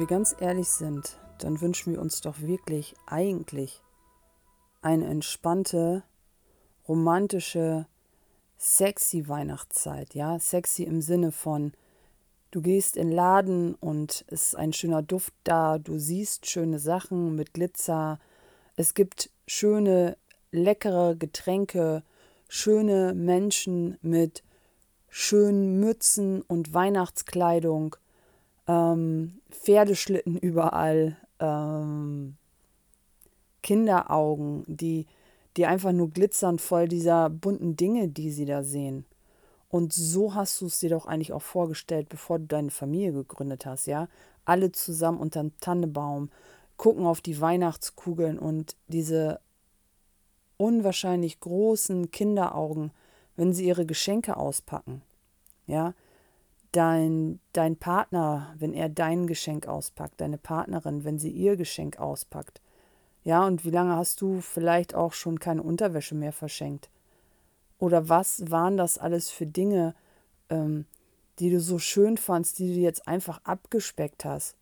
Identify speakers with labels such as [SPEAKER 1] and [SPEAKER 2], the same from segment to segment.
[SPEAKER 1] wir ganz ehrlich sind, dann wünschen wir uns doch wirklich eigentlich eine entspannte, romantische, sexy Weihnachtszeit, ja, sexy im Sinne von du gehst in den Laden und es ist ein schöner Duft da, du siehst schöne Sachen mit Glitzer, es gibt schöne, leckere Getränke, schöne Menschen mit schönen Mützen und Weihnachtskleidung, ähm, Pferdeschlitten überall, ähm, Kinderaugen, die, die einfach nur glitzern voll dieser bunten Dinge, die sie da sehen. Und so hast du es dir doch eigentlich auch vorgestellt, bevor du deine Familie gegründet hast, ja? Alle zusammen unter dem Tannebaum, gucken auf die Weihnachtskugeln und diese unwahrscheinlich großen Kinderaugen, wenn sie ihre Geschenke auspacken. Ja, dein, dein Partner, wenn er dein Geschenk auspackt, deine Partnerin, wenn sie ihr Geschenk auspackt. Ja, und wie lange hast du vielleicht auch schon keine Unterwäsche mehr verschenkt? Oder was waren das alles für Dinge, ähm, die du so schön fandst, die du jetzt einfach abgespeckt hast?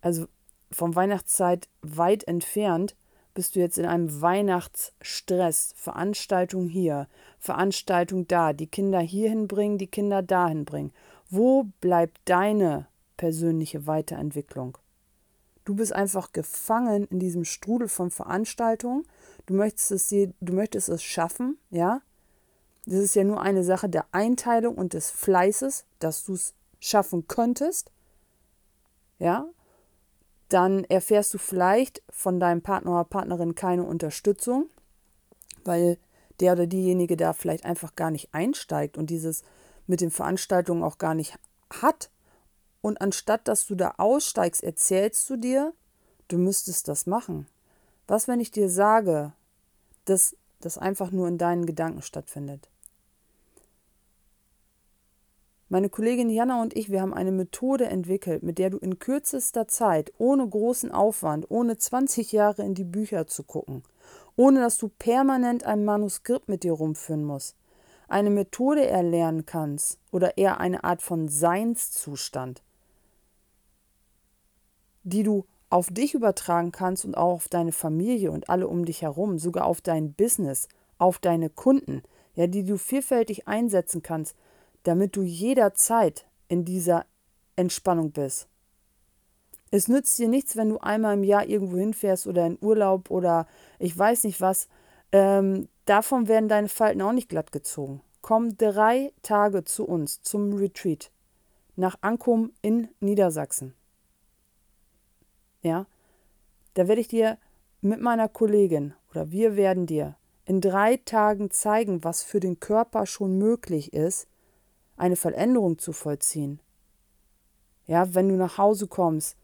[SPEAKER 1] Also vom Weihnachtszeit weit entfernt bist du jetzt in einem Weihnachtsstress. Veranstaltung hier, Veranstaltung da, die Kinder hierhin bringen, die Kinder dahin bringen. Wo bleibt deine persönliche Weiterentwicklung? Du bist einfach gefangen in diesem Strudel von Veranstaltungen. Du möchtest es, du möchtest es schaffen, ja? Das ist ja nur eine Sache der Einteilung und des Fleißes, dass du es schaffen könntest. Ja? Dann erfährst du vielleicht von deinem Partner oder Partnerin keine Unterstützung, weil der oder diejenige da vielleicht einfach gar nicht einsteigt und dieses mit den Veranstaltungen auch gar nicht hat. Und anstatt dass du da aussteigst, erzählst du dir, du müsstest das machen. Was, wenn ich dir sage, dass das einfach nur in deinen Gedanken stattfindet? Meine Kollegin Jana und ich, wir haben eine Methode entwickelt, mit der du in kürzester Zeit, ohne großen Aufwand, ohne 20 Jahre in die Bücher zu gucken, ohne dass du permanent ein Manuskript mit dir rumführen musst, eine Methode erlernen kannst oder eher eine Art von Seinszustand, die du auf dich übertragen kannst und auch auf deine Familie und alle um dich herum, sogar auf dein Business, auf deine Kunden, ja, die du vielfältig einsetzen kannst, damit du jederzeit in dieser Entspannung bist. Es nützt dir nichts, wenn du einmal im Jahr irgendwo hinfährst oder in Urlaub oder ich weiß nicht was. Ähm, davon werden deine Falten auch nicht glatt gezogen. Komm drei Tage zu uns zum Retreat nach Ankum in Niedersachsen. Ja, da werde ich dir mit meiner Kollegin oder wir werden dir in drei Tagen zeigen, was für den Körper schon möglich ist, eine Veränderung zu vollziehen. Ja, wenn du nach Hause kommst,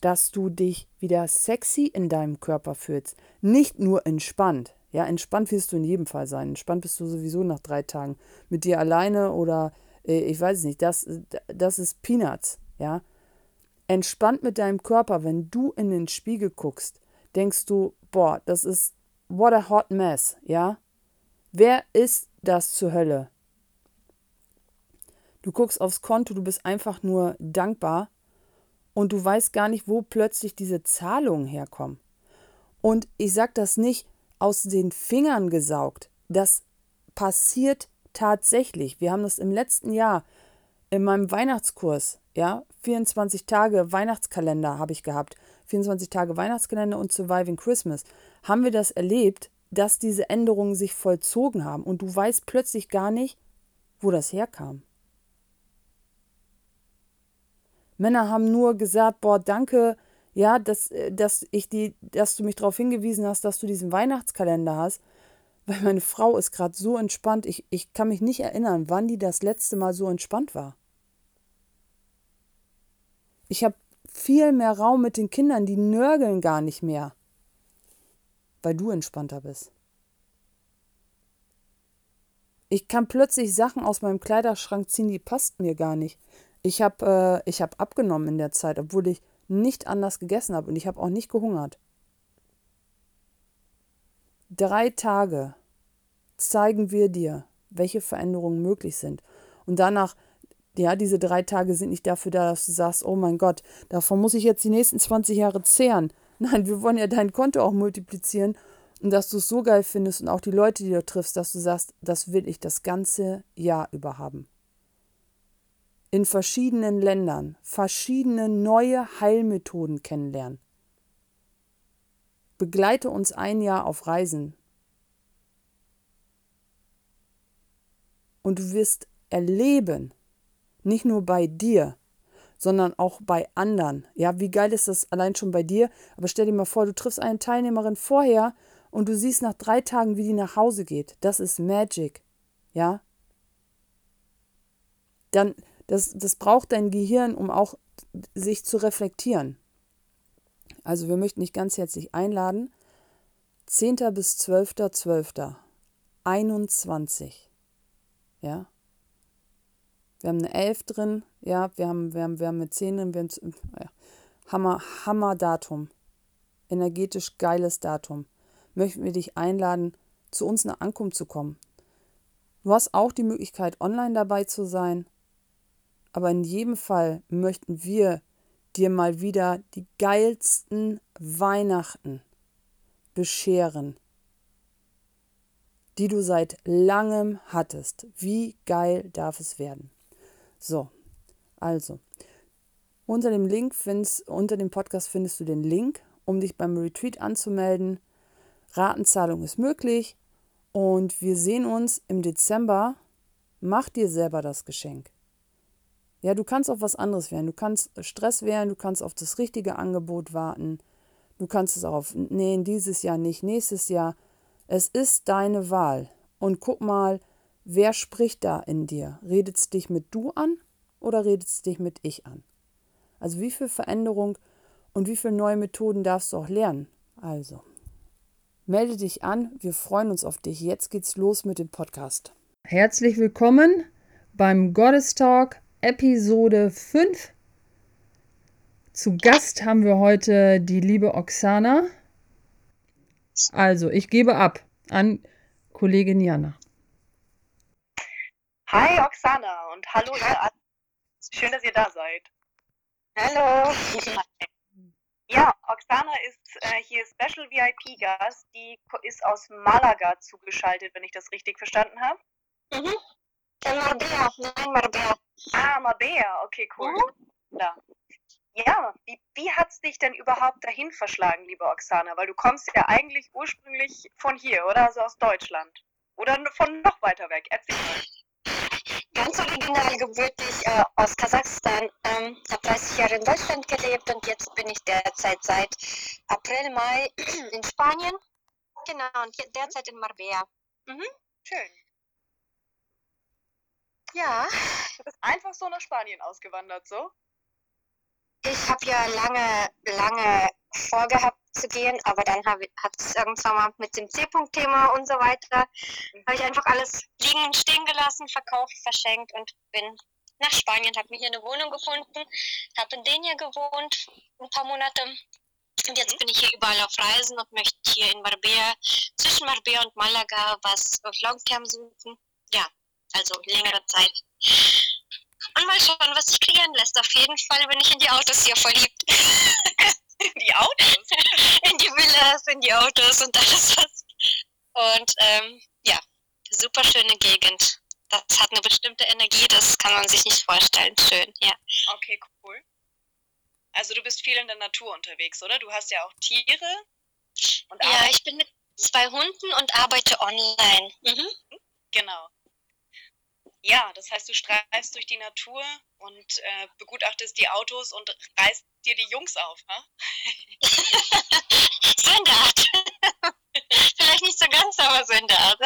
[SPEAKER 1] dass du dich wieder sexy in deinem Körper fühlst, nicht nur entspannt. Ja, entspannt wirst du in jedem Fall sein. Entspannt bist du sowieso nach drei Tagen mit dir alleine oder äh, ich weiß es nicht. Das, das ist Peanuts. Ja, entspannt mit deinem Körper. Wenn du in den Spiegel guckst, denkst du, boah, das ist what a hot mess. Ja, wer ist das zur Hölle? Du guckst aufs Konto, du bist einfach nur dankbar und du weißt gar nicht, wo plötzlich diese Zahlungen herkommen. Und ich sage das nicht aus den Fingern gesaugt. Das passiert tatsächlich. Wir haben das im letzten Jahr in meinem Weihnachtskurs, ja, 24 Tage Weihnachtskalender habe ich gehabt, 24 Tage Weihnachtskalender und Surviving Christmas, haben wir das erlebt, dass diese Änderungen sich vollzogen haben und du weißt plötzlich gar nicht, wo das herkam. Männer haben nur gesagt, boah, danke, ja, dass, äh, dass ich die, dass du mich darauf hingewiesen hast, dass du diesen Weihnachtskalender hast. Weil meine Frau ist gerade so entspannt. Ich, ich kann mich nicht erinnern, wann die das letzte Mal so entspannt war. Ich habe viel mehr Raum mit den Kindern, die nörgeln gar nicht mehr, weil du entspannter bist. Ich kann plötzlich Sachen aus meinem Kleiderschrank ziehen, die passt mir gar nicht. Ich habe äh, hab abgenommen in der Zeit, obwohl ich nicht anders gegessen habe und ich habe auch nicht gehungert. Drei Tage zeigen wir dir, welche Veränderungen möglich sind. Und danach, Ja, diese drei Tage sind nicht dafür da, dass du sagst, oh mein Gott, davon muss ich jetzt die nächsten 20 Jahre zehren. Nein, wir wollen ja dein Konto auch multiplizieren und dass du es so geil findest und auch die Leute, die du triffst, dass du sagst, das will ich das ganze Jahr über haben. In verschiedenen Ländern verschiedene neue Heilmethoden kennenlernen. Begleite uns ein Jahr auf Reisen. Und du wirst erleben, nicht nur bei dir, sondern auch bei anderen. Ja, wie geil ist das allein schon bei dir? Aber stell dir mal vor, du triffst eine Teilnehmerin vorher und du siehst nach drei Tagen, wie die nach Hause geht. Das ist Magic. Ja? Dann, das, das braucht dein Gehirn, um auch sich zu reflektieren. Also wir möchten dich ganz herzlich einladen. 10. bis 12.12. 21. Ja, wir haben eine 11 drin, ja, wir haben, wir haben, wir haben eine 10 drin, wir haben, ja, Hammer, Hammer Datum. Energetisch geiles Datum. Möchten wir dich einladen, zu uns nach Ankunft zu kommen. Du hast auch die Möglichkeit, online dabei zu sein. Aber in jedem Fall möchten wir dir mal wieder die geilsten Weihnachten bescheren, die du seit langem hattest. Wie geil darf es werden? So, also, unter dem Link findest, unter dem Podcast findest du den Link, um dich beim Retreat anzumelden. Ratenzahlung ist möglich und wir sehen uns im Dezember. Mach dir selber das Geschenk. Ja, du kannst auf was anderes wählen. Du kannst Stress wählen, du kannst auf das richtige Angebot warten. Du kannst es auch auf, nee, dieses Jahr nicht, nächstes Jahr. Es ist deine Wahl. Und guck mal, Wer spricht da in dir? Redet es dich mit du an oder redet es dich mit ich an? Also wie viel Veränderung und wie viele neue Methoden darfst du auch lernen? Also, melde dich an, wir freuen uns auf dich. Jetzt geht's los mit dem Podcast. Herzlich willkommen beim Goddess Talk Episode 5. Zu Gast haben wir heute die liebe Oksana. Also, ich gebe ab an Kollegin Jana.
[SPEAKER 2] Hi Oksana und hallo ihr alle. Schön, dass ihr da seid.
[SPEAKER 3] Hallo.
[SPEAKER 2] Ja, Oksana ist äh, hier Special VIP-Gast. Die ist aus Malaga zugeschaltet, wenn ich das richtig verstanden habe.
[SPEAKER 3] Mhm. In Marbella. Nein, Marbella.
[SPEAKER 2] Ah, Marbella. Okay, cool. Mhm. Ja, ja wie, wie hat es dich denn überhaupt dahin verschlagen, liebe Oksana? Weil du kommst ja eigentlich ursprünglich von hier, oder? Also aus Deutschland. Oder von noch weiter weg. Erzähl mal
[SPEAKER 3] ganz original gebürtig äh, aus Kasachstan. Ähm, habe 30 Jahre in Deutschland gelebt und jetzt bin ich derzeit seit April, Mai in Spanien. Genau, und derzeit in Marbella.
[SPEAKER 2] Mhm. Schön.
[SPEAKER 3] Ja.
[SPEAKER 2] Du bist einfach so nach Spanien ausgewandert, so?
[SPEAKER 3] Ich habe ja lange, lange vorgehabt zu gehen, aber dann hat es irgendwann mal mit dem C-Punkt-Thema und so weiter, habe ich einfach alles liegen und stehen gelassen, verkauft, verschenkt und bin nach Spanien, habe mir hier eine Wohnung gefunden, habe in Denia gewohnt, ein paar Monate. Und jetzt bin ich hier überall auf Reisen und möchte hier in Marbella, zwischen Marbella und Malaga, was auf Longterm suchen. Ja, also längere Zeit. Und mal schauen, was sich kreieren lässt. Auf jeden Fall bin ich in die Autos hier verliebt.
[SPEAKER 2] in die Autos?
[SPEAKER 3] in die Villas, in die Autos und alles was. Und ähm, ja, super schöne Gegend. Das hat eine bestimmte Energie, das kann man sich nicht vorstellen. Schön, ja.
[SPEAKER 2] Okay, cool. Also du bist viel in der Natur unterwegs, oder? Du hast ja auch Tiere.
[SPEAKER 3] ja, ich bin mit zwei Hunden und arbeite online.
[SPEAKER 2] Mhm. Genau. Ja, das heißt, du streifst durch die Natur und äh, begutachtest die Autos und reißt dir die Jungs auf, ne?
[SPEAKER 3] so in der Art. Vielleicht nicht so ganz, aber so in der Art.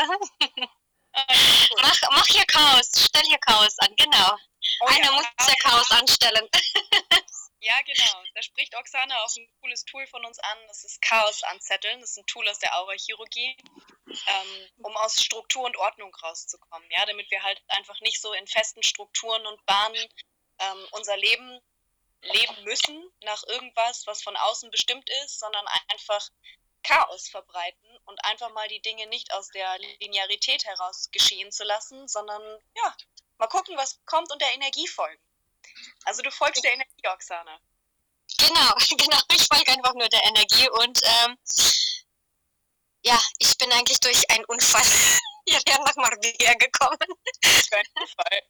[SPEAKER 3] Mach, mach hier Chaos, stell hier Chaos an, genau. Oh, Einer ja, muss ja Chaos anstellen.
[SPEAKER 2] Ja, genau. Da spricht Oksana auch ein cooles Tool von uns an. Das ist Chaos anzetteln. Das ist ein Tool aus der Aura-Chirurgie, ähm, um aus Struktur und Ordnung rauszukommen. Ja, damit wir halt einfach nicht so in festen Strukturen und Bahnen ähm, unser Leben leben müssen nach irgendwas, was von außen bestimmt ist, sondern einfach Chaos verbreiten und einfach mal die Dinge nicht aus der Linearität heraus geschehen zu lassen, sondern ja, mal gucken, was kommt und der Energie folgen. Also du folgst der Energie, Oksana.
[SPEAKER 3] Genau, genau. Ich folge einfach nur der Energie und ähm, ja, ich bin eigentlich durch einen Unfall hierher nach Marbella gekommen. Unfall.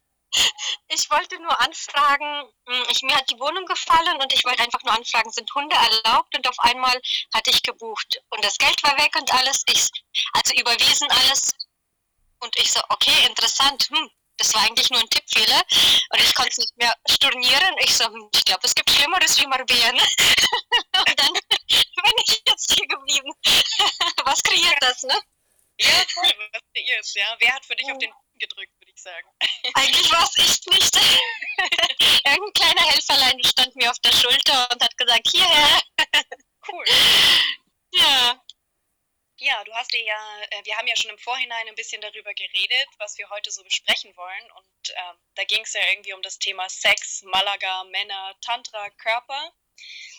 [SPEAKER 3] Ich wollte nur anfragen, hm, ich, mir hat die Wohnung gefallen und ich wollte einfach nur anfragen, sind Hunde erlaubt? Und auf einmal hatte ich gebucht und das Geld war weg und alles. Ich, also überwiesen alles. Und ich so, okay, interessant. Hm, das war eigentlich nur ein Tippfehler und ich konnte es nicht mehr stornieren. Ich so, hm, ich glaube, es gibt Schlimmeres wie Marbella. Ne? und dann bin ich jetzt hier geblieben. Was kreiert das, ne?
[SPEAKER 2] Ja, voll, was kreiert ja. Wer hat für dich auf den Boden gedrückt, würde ich sagen?
[SPEAKER 3] Eigentlich war es ich nicht. Irgendein kleiner Helferlein stand mir auf der Schulter und hat gesagt, hierher.
[SPEAKER 2] Cool.
[SPEAKER 3] Ja.
[SPEAKER 2] Ja, du hast dir ja, äh, wir haben ja schon im Vorhinein ein bisschen darüber geredet, was wir heute so besprechen wollen. Und ähm, da ging es ja irgendwie um das Thema Sex, Malaga, Männer, Tantra, Körper.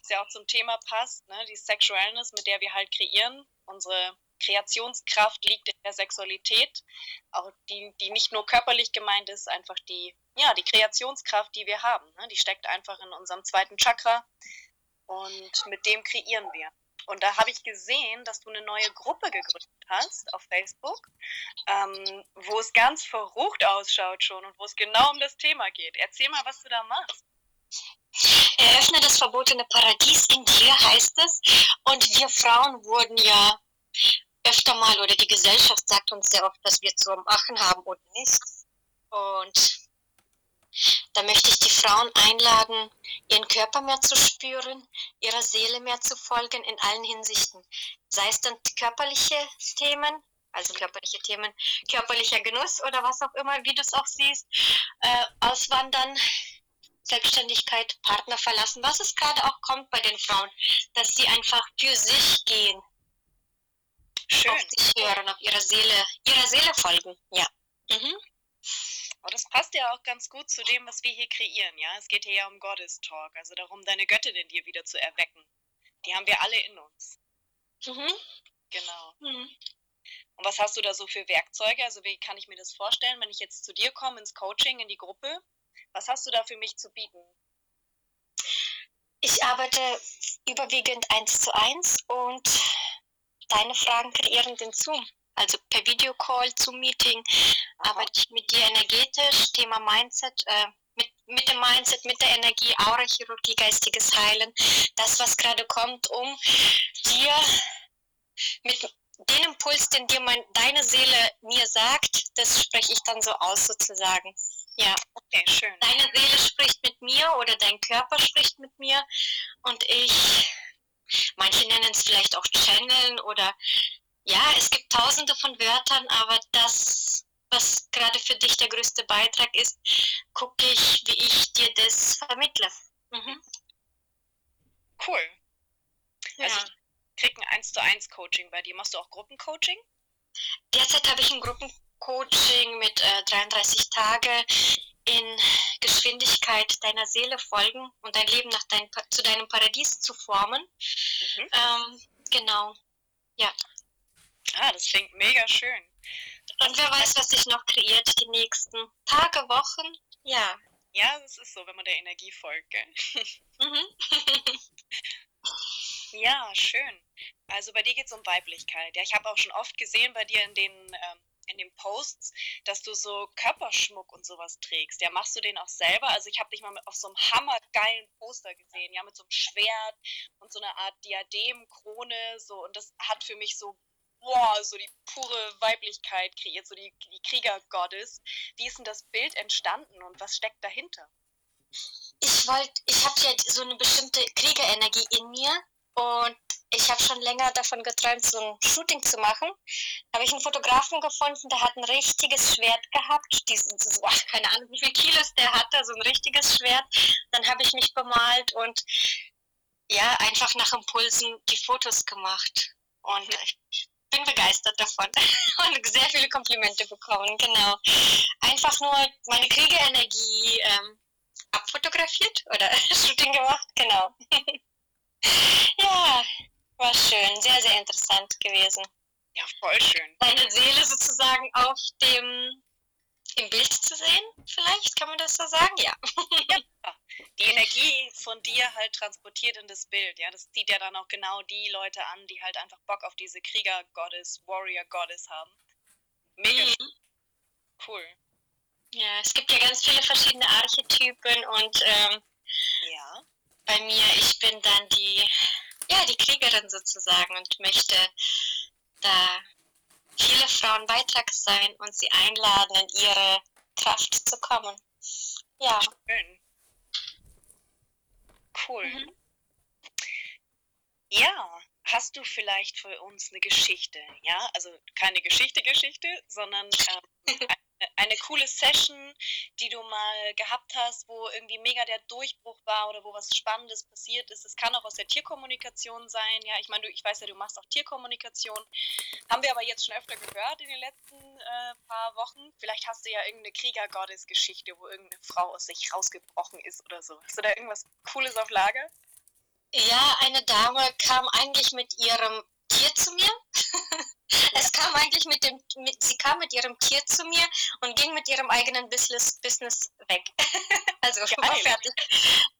[SPEAKER 2] Das ja auch zum Thema passt, ne? die Sexualness, mit der wir halt kreieren. Unsere Kreationskraft liegt in der Sexualität, auch die, die nicht nur körperlich gemeint ist, einfach die, ja, die Kreationskraft, die wir haben. Ne? Die steckt einfach in unserem zweiten Chakra und mit dem kreieren wir. Und da habe ich gesehen, dass du eine neue Gruppe gegründet hast auf Facebook, ähm, wo es ganz verrucht ausschaut schon und wo es genau um das Thema geht. Erzähl mal, was du da machst.
[SPEAKER 3] Eröffne das verbotene Paradies in dir, heißt es. Und wir Frauen wurden ja öfter mal, oder die Gesellschaft sagt uns sehr oft, dass wir zu machen haben oder nicht. Und da möchte ich die Frauen einladen, ihren Körper mehr zu spüren, ihrer Seele mehr zu folgen in allen Hinsichten. Sei es dann körperliche Themen, also körperliche Themen, körperlicher Genuss oder was auch immer, wie du es auch siehst, äh, auswandern, Selbstständigkeit, Partner verlassen, was es gerade auch kommt bei den Frauen, dass sie einfach für sich gehen, Schön. auf sich hören, auf ihre Seele, ihrer Seele folgen, ja. Mhm.
[SPEAKER 2] Aber das passt ja auch ganz gut zu dem, was wir hier kreieren, ja. Es geht hier ja um Goddess Talk, also darum, deine Göttin in dir wieder zu erwecken. Die haben wir alle in uns.
[SPEAKER 3] Mhm.
[SPEAKER 2] Genau. Mhm. Und was hast du da so für Werkzeuge? Also wie kann ich mir das vorstellen, wenn ich jetzt zu dir komme ins Coaching, in die Gruppe? Was hast du da für mich zu bieten?
[SPEAKER 3] Ich arbeite überwiegend eins zu eins und deine Fragen kreieren den Zoom also per Videocall, Zoom-Meeting, arbeite ich mit dir energetisch, Thema Mindset, äh, mit, mit dem Mindset, mit der Energie, Aurachirurgie, geistiges Heilen, das, was gerade kommt, um dir mit dem Impuls, den dir mein, deine Seele mir sagt, das spreche ich dann so aus sozusagen. Ja,
[SPEAKER 2] okay, schön.
[SPEAKER 3] Deine Seele spricht mit mir oder dein Körper spricht mit mir und ich, manche nennen es vielleicht auch Channeln oder ja, es gibt tausende von Wörtern, aber das, was gerade für dich der größte Beitrag ist, gucke ich, wie ich dir das vermittle. Mhm.
[SPEAKER 2] Cool. Also ich krieg ein 1 zu 1 Coaching bei dir. Machst du auch Gruppencoaching?
[SPEAKER 3] Derzeit habe ich ein Gruppencoaching mit äh, 33 Tage in Geschwindigkeit deiner Seele folgen und dein Leben nach dein, zu deinem Paradies zu formen. Mhm. Ähm, genau. Ja.
[SPEAKER 2] Ah, das klingt mega schön.
[SPEAKER 3] Und wer weiß, was sich noch kreiert die nächsten Tage, Wochen. Ja.
[SPEAKER 2] Ja, das ist so, wenn man der Energie folgt, gell? Mhm. ja, schön. Also bei dir geht es um Weiblichkeit. Ja, ich habe auch schon oft gesehen bei dir in den, ähm, in den Posts, dass du so Körperschmuck und sowas trägst. Ja, machst du den auch selber? Also ich habe dich mal auf so einem hammergeilen Poster gesehen, ja, mit so einem Schwert und so einer Art Diadem, Krone, so. Und das hat für mich so boah, so die pure Weiblichkeit kreiert, so die, die Kriegergottes. Wie ist denn das Bild entstanden und was steckt dahinter?
[SPEAKER 3] Ich wollte, ich habe ja so eine bestimmte Kriegerenergie in mir und ich habe schon länger davon geträumt, so ein Shooting zu machen. Da habe ich einen Fotografen gefunden, der hat ein richtiges Schwert gehabt. Diesen, so, ach, keine Ahnung, wie viel Kilos der hatte, so ein richtiges Schwert. Dann habe ich mich bemalt und ja, einfach nach Impulsen die Fotos gemacht. Und ich bin begeistert davon und sehr viele Komplimente bekommen, genau. Einfach nur meine Kriegeenergie ähm, abfotografiert oder Shooting gemacht, genau. ja, War schön, sehr, sehr interessant gewesen.
[SPEAKER 2] Ja, voll schön.
[SPEAKER 3] Deine Seele sozusagen auf dem im Bild zu sehen, vielleicht kann man das so sagen, ja.
[SPEAKER 2] ja. Die Energie von dir halt transportiert in das Bild, ja, das zieht ja dann auch genau die Leute an, die halt einfach Bock auf diese Krieger-Goddess, Warrior-Goddess haben. Mega mhm. cool.
[SPEAKER 3] Ja, es gibt ja ganz viele verschiedene Archetypen und ähm,
[SPEAKER 2] ja.
[SPEAKER 3] bei mir, ich bin dann die, ja, die Kriegerin sozusagen und möchte da viele Frauen Beitrag sein und sie einladen, in ihre Kraft zu kommen. Ja.
[SPEAKER 2] Schön. Cool. Mhm. Ja, hast du vielleicht für uns eine Geschichte? Ja, also keine Geschichte-Geschichte, sondern ähm, eine coole Session, die du mal gehabt hast, wo irgendwie mega der Durchbruch war oder wo was Spannendes passiert ist. Es kann auch aus der Tierkommunikation sein. Ja, ich meine, ich weiß ja, du machst auch Tierkommunikation. Haben wir aber jetzt schon öfter gehört in den letzten äh, paar Wochen. Vielleicht hast du ja irgendeine Krieger-Gottes-Geschichte, wo irgendeine Frau aus sich rausgebrochen ist oder so. Hast du da irgendwas Cooles auf Lager?
[SPEAKER 3] Ja, eine Dame kam eigentlich mit ihrem Tier zu mir. es kam eigentlich mit dem, mit, sie kam mit ihrem Tier zu mir und ging mit ihrem eigenen Business, Business weg. also war fertig.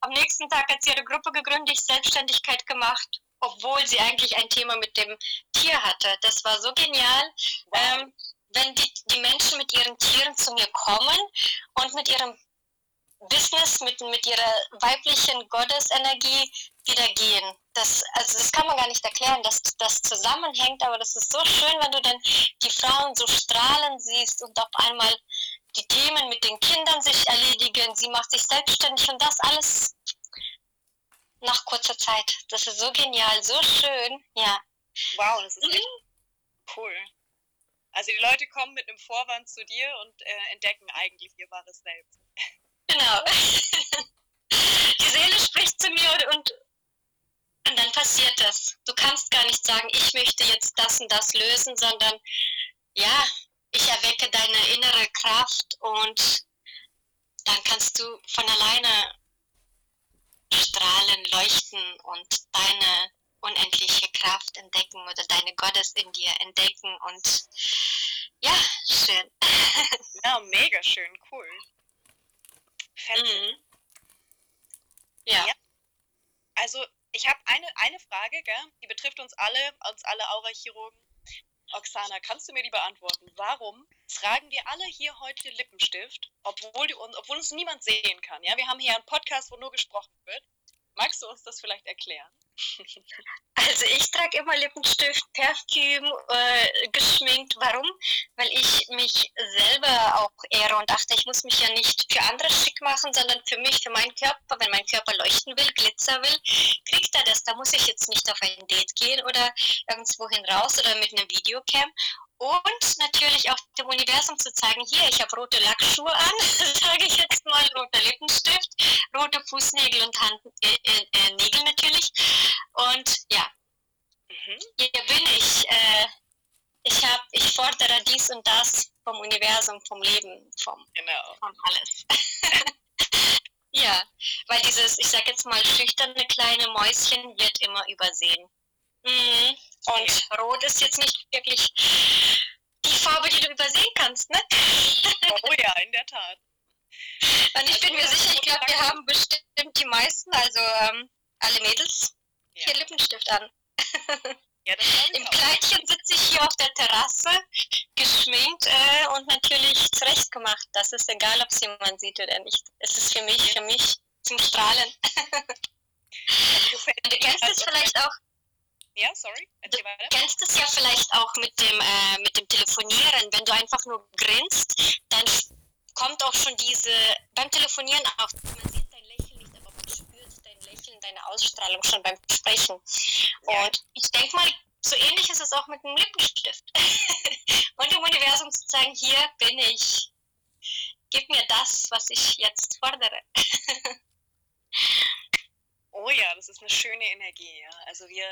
[SPEAKER 3] Am nächsten Tag hat sie ihre Gruppe gegründet, Selbstständigkeit gemacht, obwohl sie eigentlich ein Thema mit dem Tier hatte. Das war so genial. Wow. Ähm, wenn die, die Menschen mit ihren Tieren zu mir kommen und mit ihrem Business, mit, mit ihrer weiblichen Gottesenergie wieder gehen. Das, also das kann man gar nicht erklären, dass das zusammenhängt, aber das ist so schön, wenn du dann die Frauen so strahlen siehst und auf einmal die Themen mit den Kindern sich erledigen, sie macht sich selbstständig und das alles nach kurzer Zeit. Das ist so genial, so schön, ja.
[SPEAKER 2] Wow, das ist echt cool. Also die Leute kommen mit einem Vorwand zu dir und äh, entdecken eigentlich ihr wahres Selbst.
[SPEAKER 3] Genau. Die Seele spricht zu mir und, und, und dann passiert das. Du kannst gar nicht sagen, ich möchte jetzt das und das lösen, sondern ja, ich erwecke deine innere Kraft und dann kannst du von alleine strahlen, leuchten und deine unendliche Kraft entdecken oder deine Gottes in dir entdecken und ja, schön.
[SPEAKER 2] Ja, mega schön, cool.
[SPEAKER 3] Mhm. Ja. ja.
[SPEAKER 2] Also ich habe eine, eine Frage, gell? die betrifft uns alle, uns alle Aura-Chirurgen. Oksana, kannst du mir die beantworten? Warum tragen wir alle hier heute Lippenstift, obwohl, die, obwohl uns niemand sehen kann? Ja, wir haben hier einen Podcast, wo nur gesprochen wird. Magst du uns das vielleicht erklären?
[SPEAKER 3] Also ich trage immer Lippenstift, Parfüm, äh, geschminkt. Warum? Weil ich mich selber auch ehre und dachte, ich muss mich ja nicht für andere schick machen, sondern für mich, für meinen Körper. Wenn mein Körper leuchten will, Glitzer will, kriegt er das. Da muss ich jetzt nicht auf ein Date gehen oder irgendwohin raus oder mit einem Videocam und natürlich auch dem Universum zu zeigen, hier, ich habe rote Lackschuhe an, sage ich jetzt mal, roter Lippenstift, rote Fußnägel und Hand, äh, äh, äh, Nägel natürlich. Und ja, mhm. hier bin ich. Äh, ich, hab, ich fordere dies und das vom Universum, vom Leben, vom,
[SPEAKER 2] genau.
[SPEAKER 3] vom alles. ja, weil dieses, ich sage jetzt mal, schüchterne kleine Mäuschen wird immer übersehen. Mhm. Und Rot ist jetzt nicht wirklich die Farbe, die du übersehen kannst, ne?
[SPEAKER 2] Oh ja, in der Tat.
[SPEAKER 3] Und ich also, bin mir sicher, ich glaube, wir haben bestimmt die meisten, also ähm, alle Mädels, ja. hier Lippenstift an. Ja, Im Kleidchen sitze ich hier auf der Terrasse, geschminkt äh, und natürlich zurechtgemacht. Das ist egal, ob es jemand sieht oder nicht. Es ist für mich, für mich zum Strahlen. du kennst es vielleicht auch.
[SPEAKER 2] Ja, sorry.
[SPEAKER 3] Du kennst es ja vielleicht auch mit dem, äh, mit dem Telefonieren. Wenn du einfach nur grinst, dann kommt auch schon diese, beim Telefonieren auch, man sieht dein Lächeln nicht, aber man spürt dein Lächeln, deine Ausstrahlung schon beim Sprechen. Ja. Und ich denke mal, so ähnlich ist es auch mit dem Lippenstift. Und dem Universum zu sagen, hier bin ich. Gib mir das, was ich jetzt fordere.
[SPEAKER 2] oh ja, das ist eine schöne Energie. Ja. Also wir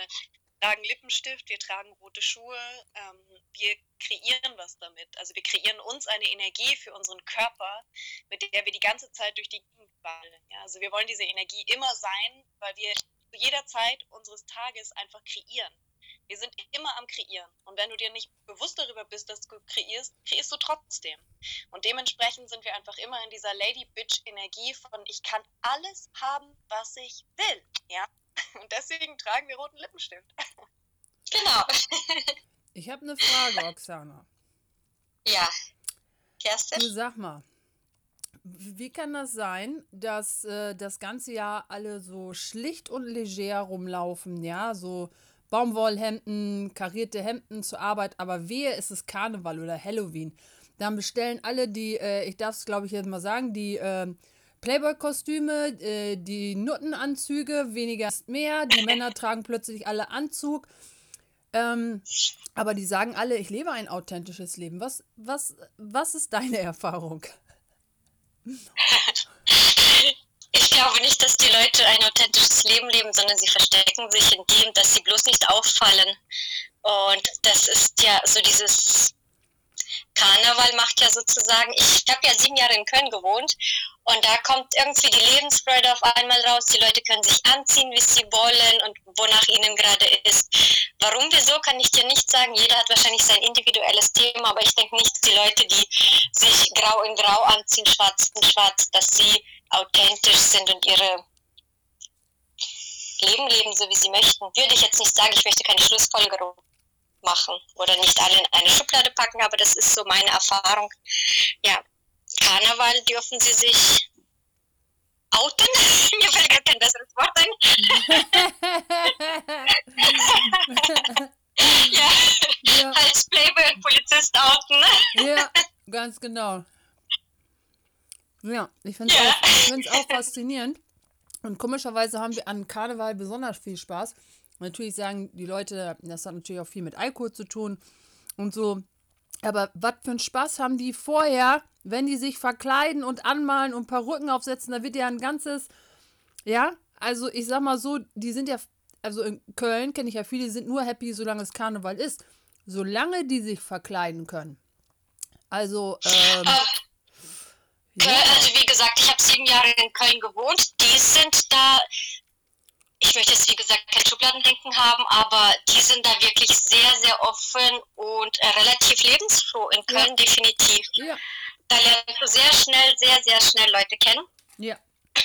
[SPEAKER 2] tragen Lippenstift, wir tragen rote Schuhe, ähm, wir kreieren was damit. Also wir kreieren uns eine Energie für unseren Körper, mit der wir die ganze Zeit durch die Gegend fallen. Ja, also wir wollen diese Energie immer sein, weil wir jeder Zeit unseres Tages einfach kreieren. Wir sind immer am Kreieren. Und wenn du dir nicht bewusst darüber bist, dass du kreierst, kreierst du trotzdem. Und dementsprechend sind wir einfach immer in dieser Lady-Bitch-Energie von ich kann alles haben, was ich will. Ja? Und deswegen tragen wir roten Lippenstift.
[SPEAKER 3] Genau.
[SPEAKER 1] Ich habe eine Frage, Oksana.
[SPEAKER 3] Ja.
[SPEAKER 1] Du
[SPEAKER 3] Kerstin?
[SPEAKER 1] sag mal, wie kann das sein, dass äh, das ganze Jahr alle so schlicht und leger rumlaufen, ja, so Baumwollhemden, karierte Hemden zur Arbeit, aber wehe, ist es Karneval oder Halloween. Dann bestellen alle die, äh, ich darf es glaube ich jetzt mal sagen, die äh, Playboy-Kostüme, äh, die Nuttenanzüge, weniger ist mehr. Die Männer tragen plötzlich alle Anzug. Ähm, aber die sagen alle, ich lebe ein authentisches Leben. Was, was, was ist deine Erfahrung?
[SPEAKER 3] Ich glaube nicht, dass die Leute ein authentisches Leben leben, sondern sie verstecken sich in dem, dass sie bloß nicht auffallen. Und das ist ja so dieses Karneval macht ja sozusagen, ich habe ja sieben Jahre in Köln gewohnt und da kommt irgendwie die Lebensfreude auf einmal raus. Die Leute können sich anziehen, wie sie wollen und wonach ihnen gerade ist. Warum, wieso, kann ich dir nicht sagen. Jeder hat wahrscheinlich sein individuelles Thema, aber ich denke nicht, die Leute, die sich grau in grau anziehen, schwarz in schwarz, dass sie authentisch sind und ihre Leben leben, so wie sie möchten. Würde ich jetzt nicht sagen, ich möchte keine Schlussfolgerung machen oder nicht alle in eine Schublade packen, aber das ist so meine Erfahrung. Ja, Karneval dürfen sie sich outen. Mir fällt gar kein besseres Wort ein. ja,
[SPEAKER 1] Ja,
[SPEAKER 3] als Playboy und Polizist outen. ne?
[SPEAKER 1] ja, ganz genau. Ja, ich finde es
[SPEAKER 3] Ja.
[SPEAKER 1] auch, ich find's auch faszinierend. Und komischerweise haben wir an Karneval besonders viel Spaß. Natürlich sagen die Leute, das hat natürlich auch viel mit Alkohol zu tun und so. Aber was für einen Spaß haben die vorher, wenn die sich verkleiden und anmalen und Perücken aufsetzen? Da wird ja ein ganzes, ja, also ich sag mal so, die sind ja, also in Köln kenne ich ja viele, die sind nur happy, solange es Karneval ist. Solange die sich verkleiden können. Also, ähm,
[SPEAKER 3] Köln,
[SPEAKER 1] ja,
[SPEAKER 3] also wie gesagt, ich habe sieben Jahre in Köln gewohnt. Die sind da, ich möchte jetzt wie gesagt kein Schubladendenken haben, aber die sind da wirklich sehr, sehr offen und äh, relativ lebensfroh in
[SPEAKER 1] Ja.
[SPEAKER 3] Köln, definitiv.
[SPEAKER 1] ja,
[SPEAKER 3] Da lernst du sehr schnell, sehr, sehr schnell Leute kennen.
[SPEAKER 1] ja.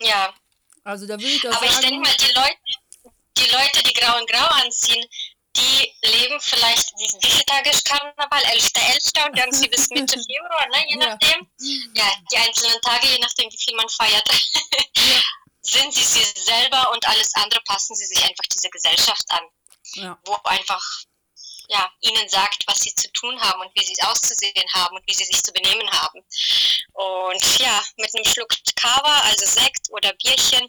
[SPEAKER 3] Ja,
[SPEAKER 1] Also da würde ich doch
[SPEAKER 3] aber ich denke
[SPEAKER 1] sagen,
[SPEAKER 3] mal, die Leute, die Leute, die grau in grau anziehen, die leben vielleicht, wie, wie viele Tage ist Karneval? 11. 11. und irgendwie bis Mitte Februar, ne? je
[SPEAKER 1] Ja.
[SPEAKER 3] nachdem. Ja, die einzelnen Tage, je nachdem, wie viel man feiert,
[SPEAKER 1] ja,
[SPEAKER 3] sind sie sie selber und alles andere passen sie sich einfach dieser Gesellschaft an,
[SPEAKER 1] ja,
[SPEAKER 3] wo einfach ja, ihnen sagt, was sie zu tun haben und wie sie auszusehen haben und wie sie sich zu benehmen haben. Und ja, mit einem Schluck Kava, also Sekt oder Bierchen,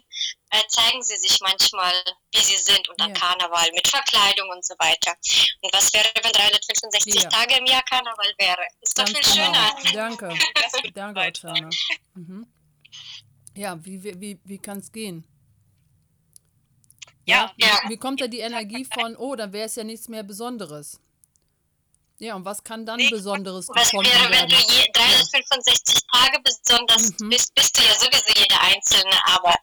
[SPEAKER 3] äh, zeigen sie sich manchmal, wie sie sind unter
[SPEAKER 1] Ja.
[SPEAKER 3] Karneval, mit Verkleidung und so weiter. Und was wäre, wenn 365
[SPEAKER 1] Ja.
[SPEAKER 3] Tage im Jahr Karneval wäre? Ist doch
[SPEAKER 1] ganz
[SPEAKER 3] viel schöner.
[SPEAKER 1] genau. Danke,
[SPEAKER 2] wird
[SPEAKER 1] danke,
[SPEAKER 2] weiter.
[SPEAKER 1] Oksana. Mhm. Ja, wie, wie, wie kann es gehen?
[SPEAKER 2] Ja.
[SPEAKER 3] Ja.
[SPEAKER 1] Wie, wie kommt da die Energie von, oh, dann wäre es ja nichts mehr Besonderes? Ja, und was kann dann
[SPEAKER 2] Nee,
[SPEAKER 1] Besonderes
[SPEAKER 3] Was
[SPEAKER 1] gefunden
[SPEAKER 3] wäre, wenn
[SPEAKER 1] werden?
[SPEAKER 3] du je 365 Tage besonders
[SPEAKER 1] Mhm.
[SPEAKER 3] bist, bist du ja sowieso jeder Einzelne, aber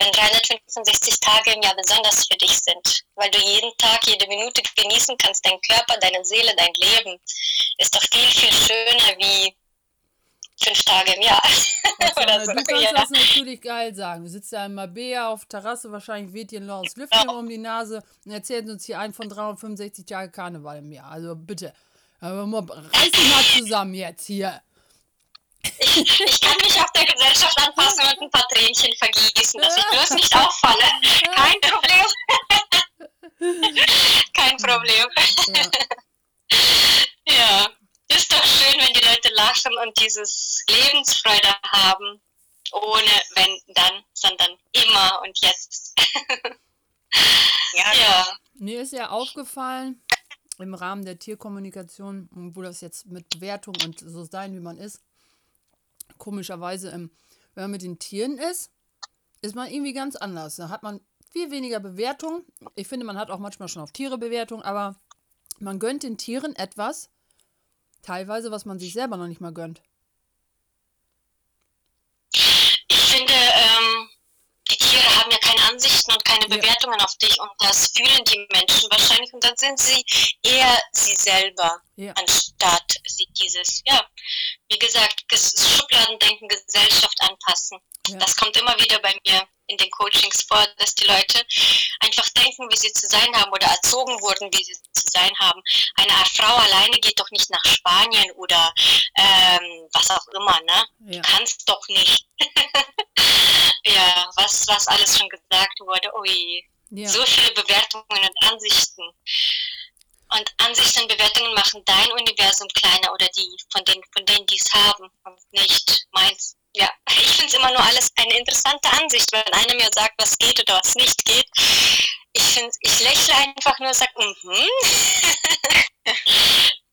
[SPEAKER 3] wenn 365 Tage im Jahr besonders für dich sind, weil du jeden Tag, jede Minute genießen kannst, dein Körper, deine Seele, dein Leben, ist doch viel, viel schöner wie fünf Tage im Jahr. Oder so.
[SPEAKER 1] du kannst
[SPEAKER 3] Ja.
[SPEAKER 1] das natürlich geil sagen. Du sitzt ja in Mabea auf Terrasse, wahrscheinlich weht dir ein lautes Lüftchen um die Nase und erzählt uns hier einen von 365 Tage Karneval im Jahr. Also bitte, mal, reiß dich mal zusammen jetzt hier.
[SPEAKER 3] Ich kann mich auf der Gesellschaft anpassen und ein paar Tränchen vergießen, dass ich bloß nicht auffalle. Kein Problem. Kein Problem.
[SPEAKER 1] Ja,
[SPEAKER 3] ist doch schön, wenn die Leute lachen und dieses Lebensfreude haben. Ohne wenn, dann, sondern immer und jetzt.
[SPEAKER 2] Ja,
[SPEAKER 3] Ja,
[SPEAKER 1] Mir ist ja aufgefallen, im Rahmen der Tierkommunikation, wo das jetzt mit Bewertung und so sein, wie man ist, komischerweise, ähm, wenn man mit den Tieren ist, ist man irgendwie ganz anders. Da hat man viel weniger Bewertung. Ich finde, man hat auch manchmal schon auf Tiere Bewertung, aber man gönnt den Tieren etwas, teilweise, was man sich selber noch nicht mal gönnt.
[SPEAKER 3] ich finde, ähm, Tiere haben ja keine Ansichten und keine
[SPEAKER 1] Ja.
[SPEAKER 3] Bewertungen auf dich und das fühlen die Menschen wahrscheinlich und dann sind sie eher sie selber,
[SPEAKER 1] Ja.
[SPEAKER 3] anstatt sie dieses, ja, wie gesagt, Ges- Schubladendenken, Gesellschaft anpassen.
[SPEAKER 1] Ja.
[SPEAKER 3] Das kommt immer wieder bei mir in den Coachings vor, dass die Leute einfach denken, wie sie zu sein haben oder erzogen wurden, wie sie zu sein haben. Eine Frau alleine geht doch nicht nach Spanien oder ähm, was auch immer, ne?
[SPEAKER 1] Ja.
[SPEAKER 3] kannst doch nicht. ja, was, was alles schon gesagt wurde. Ui,
[SPEAKER 1] Ja.
[SPEAKER 3] so viele Bewertungen und Ansichten. Und Ansichten und Bewertungen machen dein Universum kleiner oder die von denen, von denen die es haben und nicht meins. Ja, ich finde es immer nur alles eine interessante Ansicht, wenn einer mir sagt, was geht oder was nicht geht. Ich finde, ich lächle einfach nur und sage, mhm.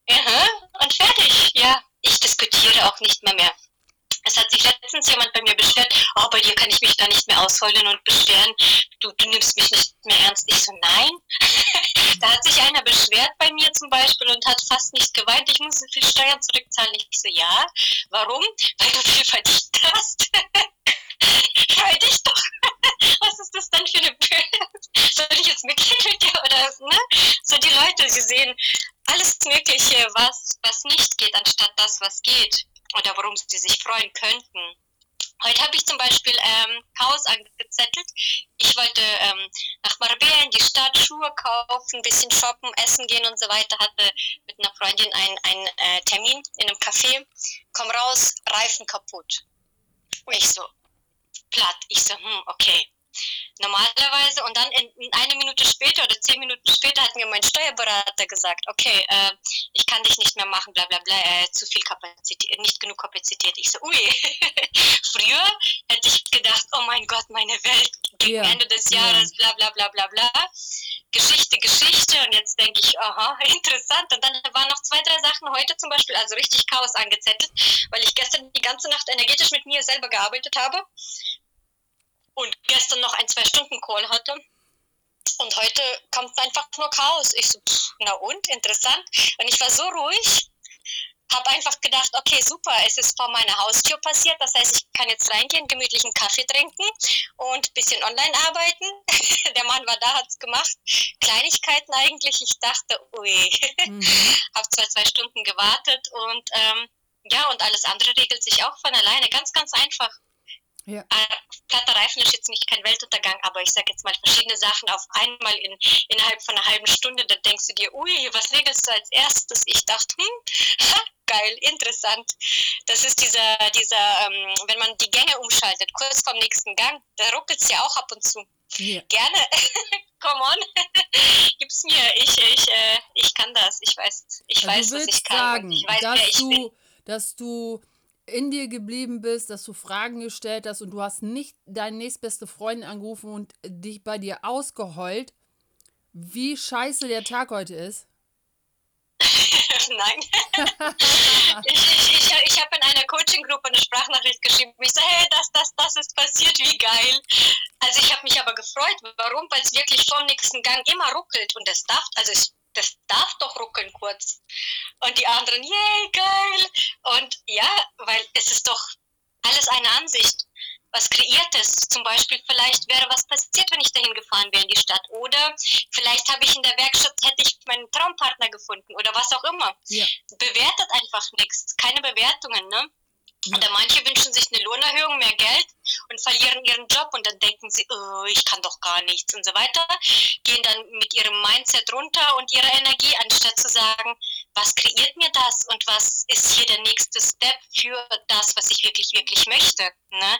[SPEAKER 3] Aha, und fertig. Ja, ich diskutiere auch nicht mehr mehr. Es hat sich letztens jemand bei mir beschwert, oh, bei dir kann ich mich da nicht mehr ausheulen und beschweren, du, du nimmst mich nicht mehr ernst. Ich so, nein. da hat sich einer beschwert bei mir zum Beispiel und hat fast nicht geweint, ich muss viel Steuern zurückzahlen. Ich so, ja, warum? Weil du viel verdient hast. Freu dich doch. Was ist das denn für eine Böse? Soll ich jetzt mitgehen mit dir oder ne? So die Leute, sie sehen alles Mögliche, was, was nicht geht, anstatt das, was geht. Oder worum sie sich freuen könnten. Heute habe ich zum Beispiel ähm, Chaos angezettelt. Ich wollte ähm, nach Marbella in die Stadt Schuhe kaufen, ein bisschen shoppen, essen gehen und so weiter. Hatte mit einer Freundin einen, einen äh, Termin in einem Café. Komm raus, Reifen kaputt. Ich so, platt. Ich so, hm, okay. Normalerweise und dann in, in eine Minute später oder zehn Minuten später hat mir mein Steuerberater gesagt, okay, äh, ich kann dich nicht mehr machen, bla bla bla, äh, zu viel Kapazität, nicht genug Kapazität. Ich so, ui. Früher hätte ich gedacht, oh mein Gott, meine Welt gegen
[SPEAKER 1] Ja,
[SPEAKER 3] Ende des
[SPEAKER 1] ja.
[SPEAKER 3] Jahres, bla bla bla bla bla. Geschichte, Geschichte und jetzt denke ich, aha, interessant. Und dann waren noch zwei, drei Sachen heute zum Beispiel, also richtig Chaos angezettelt, weil ich gestern die ganze Nacht energetisch mit mir selber gearbeitet habe und gestern noch ein Zwei-Stunden-Call hatte. Und heute kommt einfach nur Chaos. Ich so, pff, na und, interessant. Und ich war so ruhig, habe einfach gedacht, okay, super, es ist vor meiner Haustür passiert. Das heißt, ich kann jetzt reingehen, gemütlichen Kaffee trinken und ein bisschen online arbeiten. Der Mann war da, hat's gemacht. Kleinigkeiten eigentlich. Ich dachte, ui,
[SPEAKER 1] Mhm.
[SPEAKER 3] habe zwei, zwei Stunden gewartet und ähm, ja, und alles andere regelt sich auch von alleine. Ganz, ganz einfach.
[SPEAKER 1] Ja.
[SPEAKER 3] Äh, platter Reifen ist jetzt nicht kein Weltuntergang, aber ich sage jetzt mal verschiedene Sachen auf einmal in, innerhalb von einer halben Stunde, da denkst du dir, ui, was regelst du als erstes? Ich dachte, hm, ha, geil, interessant. Das ist dieser, dieser, ähm, wenn man die Gänge umschaltet, kurz vorm nächsten Gang, da ruckelt es ja auch ab und zu.
[SPEAKER 1] Ja.
[SPEAKER 3] Gerne, come on, gib's mir, ich, ich, äh, ich kann das, ich weiß, ich
[SPEAKER 1] Also
[SPEAKER 3] weiß, was ich kann.
[SPEAKER 1] sagen,
[SPEAKER 3] ich weiß, wer
[SPEAKER 1] dass
[SPEAKER 3] ich bin.
[SPEAKER 1] du, dass du in dir geblieben bist, dass du Fragen gestellt hast und du hast nicht deine nächstbeste Freundin angerufen und dich bei dir ausgeheult, wie scheiße der Tag heute ist.
[SPEAKER 3] Nein. ich ich, ich, ich habe in einer Coaching-Gruppe eine Sprachnachricht geschrieben. Ich so, hey, das, das, das ist passiert, wie geil. Also ich habe mich aber gefreut. Warum? Weil es wirklich vom nächsten Gang immer ruckelt. Und das darf, also es, das darf doch ruckeln kurz. Und die anderen, yay, geil. Und ja, weil es ist doch alles eine Ansicht. Was kreiert es? Zum Beispiel, vielleicht wäre was passiert, wenn ich dahin gefahren wäre in die Stadt. Oder vielleicht habe ich in der Werkstatt, hätte ich meinen Traumpartner gefunden oder was auch immer.
[SPEAKER 1] Ja.
[SPEAKER 3] Bewertet einfach nichts. Keine Bewertungen, ne? Oder manche wünschen sich eine Lohnerhöhung, mehr Geld und verlieren ihren Job und dann denken sie, oh, ich kann doch gar nichts und so weiter. Gehen dann mit ihrem Mindset runter und ihrer Energie, anstatt zu sagen, was kreiert mir das und was ist hier der nächste Step für das, was ich wirklich, wirklich möchte. Ne?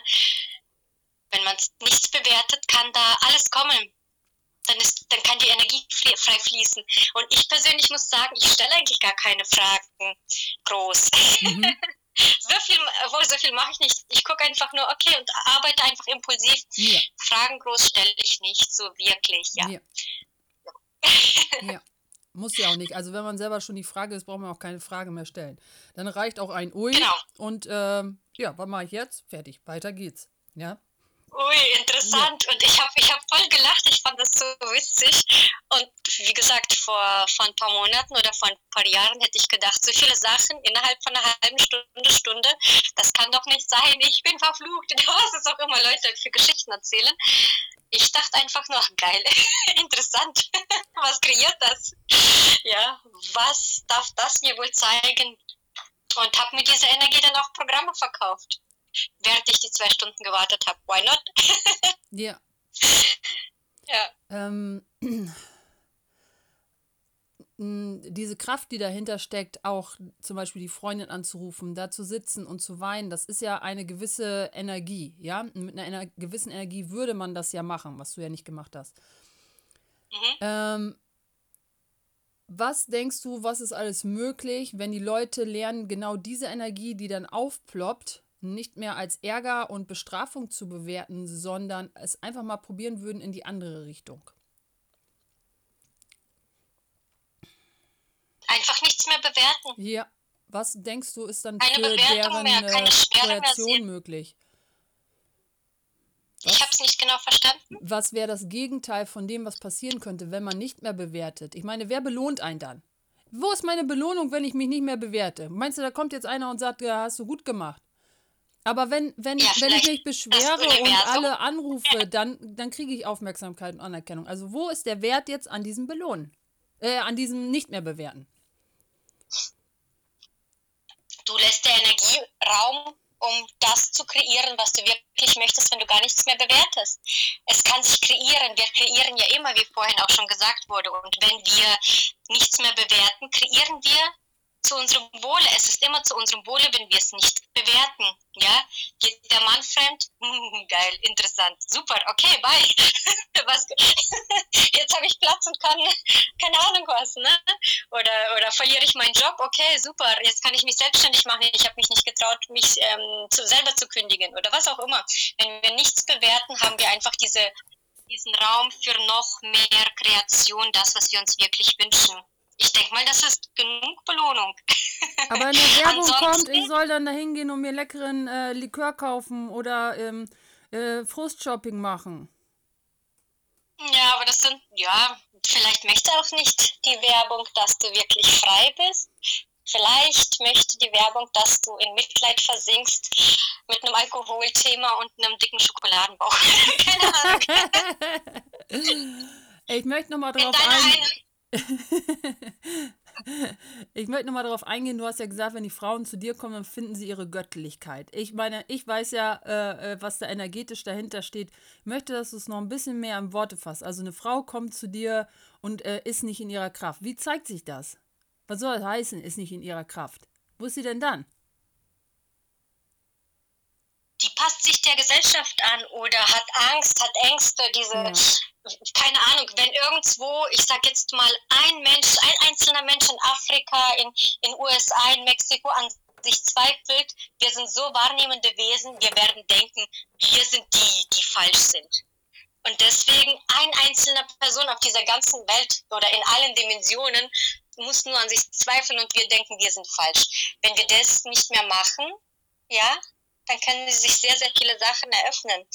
[SPEAKER 3] Wenn man nichts bewertet, kann da alles kommen. Dann, ist, dann kann die Energie frei fließen. Und ich persönlich muss sagen, ich stelle eigentlich gar keine Fragen groß.
[SPEAKER 1] Mhm.
[SPEAKER 3] So viel, wohl so viel mache ich nicht. Ich gucke einfach nur, okay, und arbeite einfach impulsiv.
[SPEAKER 1] Ja.
[SPEAKER 3] Fragen groß stelle ich nicht so wirklich, ja.
[SPEAKER 1] Ja. ja. Muss ja auch nicht. Also wenn man selber schon die Frage ist, braucht man auch keine Frage mehr stellen. Dann reicht auch ein Ui
[SPEAKER 3] Genau.
[SPEAKER 1] und ähm, ja, was mache ich jetzt? Fertig, weiter geht's. Ja.
[SPEAKER 3] Ui, interessant. Ja. Und ich habe ich hab voll gelacht. Ich fand das so witzig. Und wie gesagt, vor, vor ein paar Monaten oder vor ein paar Jahren hätte ich gedacht, so viele Sachen innerhalb von einer halben Stunde, Stunde, das kann doch nicht sein. Ich bin verflucht. Was es auch immer Leute für Geschichten erzählen. Ich dachte einfach nur, geil, interessant. was kreiert das? Ja, was darf das mir wohl zeigen? Und habe mit dieser Energie dann auch Programme verkauft während ich die zwei Stunden gewartet habe. Why not?
[SPEAKER 1] ja.
[SPEAKER 3] Ja.
[SPEAKER 1] Ähm, diese Kraft, die dahinter steckt, auch zum Beispiel die Freundin anzurufen, da zu sitzen und zu weinen, das ist ja eine gewisse Energie, ja. Mit einer ener gewissen Energie würde man das ja machen, was du ja nicht gemacht hast. Mhm. Ähm, was denkst du, was ist alles möglich, wenn die Leute lernen, genau diese Energie, die dann aufploppt, nicht mehr als Ärger und Bestrafung zu bewerten, sondern es einfach mal probieren würden in die andere Richtung.
[SPEAKER 3] Einfach nichts mehr bewerten.
[SPEAKER 1] Ja. Was denkst du, ist dann keine für Bewertung deren mehr, keine Kreation möglich?
[SPEAKER 3] Was, ich habe es nicht genau verstanden.
[SPEAKER 1] Was wäre das Gegenteil von dem, was passieren könnte, wenn man nicht mehr bewertet? Ich meine, wer belohnt einen dann? Wo ist meine Belohnung, wenn ich mich nicht mehr bewerte? Meinst du, da kommt jetzt einer und sagt, ja, hast du gut gemacht? Aber wenn, wenn, ja, wenn ich mich beschwere und alle anrufe, dann, dann kriege ich Aufmerksamkeit und Anerkennung. Also wo ist der Wert jetzt an diesem Belohnen? Äh, an diesem nicht mehr bewerten?
[SPEAKER 3] Du lässt der Energie Raum, um das zu kreieren, was du wirklich möchtest, wenn du gar nichts mehr bewertest. Es kann sich kreieren. Wir kreieren ja immer, wie vorhin auch schon gesagt wurde. Und wenn wir nichts mehr bewerten, kreieren wir zu unserem Wohle. Es ist immer zu unserem Wohle, wenn wir es nicht bewerten. Ja, geht der Mann fremd? Hm, geil, interessant, super, okay, bye. was, jetzt habe ich Platz und kann keine Ahnung was, ne? Oder oder verliere ich meinen Job? Okay, super, jetzt kann ich mich selbstständig machen. Ich habe mich nicht getraut, mich ähm, zu, selber zu kündigen oder was auch immer. Wenn wir nichts bewerten, haben wir einfach diese diesen Raum für noch mehr Kreation, das, was wir uns wirklich wünschen ich denke mal, das ist genug Belohnung.
[SPEAKER 1] Aber in der Werbung kommt, ich soll dann da hingehen und mir leckeren äh, Likör kaufen oder ähm, äh, Frustshopping machen.
[SPEAKER 3] Ja, aber das sind, ja, vielleicht möchte auch nicht die Werbung, dass du wirklich frei bist. Vielleicht möchte die Werbung, dass du in Mitleid versinkst mit einem Alkoholthema und einem dicken Schokoladenbauch. Keine
[SPEAKER 1] Ahnung. ich möchte nochmal drauf ein ich möchte nochmal darauf eingehen, du hast ja gesagt, wenn die Frauen zu dir kommen, dann finden sie ihre Göttlichkeit. Ich meine, ich weiß ja, äh, äh, was da energetisch dahinter steht. Ich möchte, dass du es noch ein bisschen mehr in Worte fasst. Also eine Frau kommt zu dir und äh, ist nicht in ihrer Kraft. Wie zeigt sich das? Was soll das heißen, ist nicht in ihrer Kraft? Wo ist sie denn dann?
[SPEAKER 3] Die passt sich der Gesellschaft an oder hat Angst, hat Ängste, diese ja keine Ahnung, wenn irgendwo, ich sag jetzt mal, ein Mensch, ein einzelner Mensch in Afrika, in in USA, in Mexiko an sich zweifelt, wir sind so wahrnehmende Wesen, wir werden denken, wir sind die, die falsch sind. Und deswegen ein einzelner Person auf dieser ganzen Welt oder in allen Dimensionen muss nur an sich zweifeln und wir denken, wir sind falsch. Wenn wir das nicht mehr machen, ja, dann können sich sehr, sehr viele Sachen eröffnen.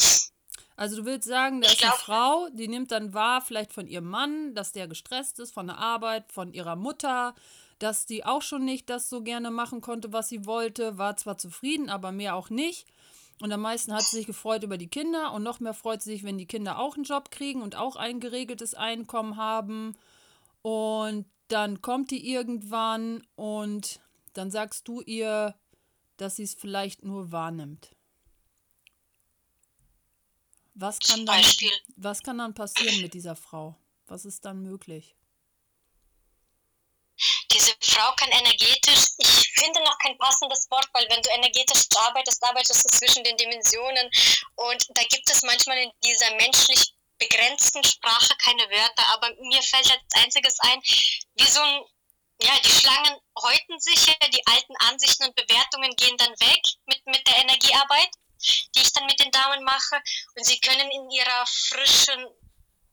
[SPEAKER 1] Also du willst sagen, da ist eine Frau, die nimmt dann wahr, vielleicht von ihrem Mann, dass der gestresst ist, von der Arbeit, von ihrer Mutter, dass die auch schon nicht das so gerne machen konnte, was sie wollte, war zwar zufrieden, aber mehr auch nicht. Und am meisten hat sie sich gefreut über die Kinder und noch mehr freut sie sich, wenn die Kinder auch einen Job kriegen und auch ein geregeltes Einkommen haben. Und dann kommt die irgendwann und dann sagst du ihr, dass sie es vielleicht nur wahrnimmt. Was kann, dann, was kann dann passieren mit dieser Frau? Was ist dann möglich?
[SPEAKER 3] Diese Frau kann energetisch, ich finde noch kein passendes Wort, weil wenn du energetisch arbeitest, arbeitest du zwischen den Dimensionen und da gibt es manchmal in dieser menschlich begrenzten Sprache keine Wörter, aber mir fällt als einziges ein, wie so ein, ja, die Schlangen häuten sich, die alten Ansichten und Bewertungen gehen dann weg mit, mit der Energiearbeit die ich dann mit den Damen mache. Und sie können in ihrer frischen,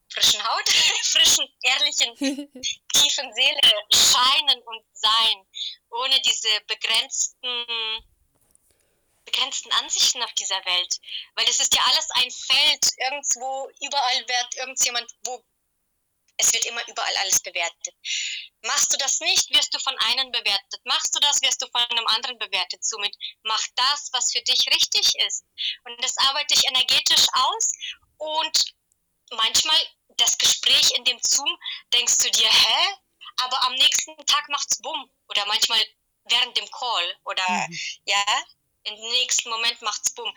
[SPEAKER 3] frischen Haut, frischen, ehrlichen, tiefen Seele scheinen und sein, ohne diese begrenzten begrenzten Ansichten auf dieser Welt. Weil es ist ja alles ein Feld, irgendwo, überall wird irgendjemand, wo es wird immer überall alles bewertet. Machst du das nicht, wirst du von einem bewertet. Machst du das, wirst du von einem anderen bewertet. Somit mach das, was für dich richtig ist. Und das arbeite ich energetisch aus. Und manchmal das Gespräch in dem Zoom, denkst du dir, hä? Aber am nächsten Tag macht's bumm. Oder manchmal während dem Call. Oder mhm. ja, im nächsten Moment macht's bumm.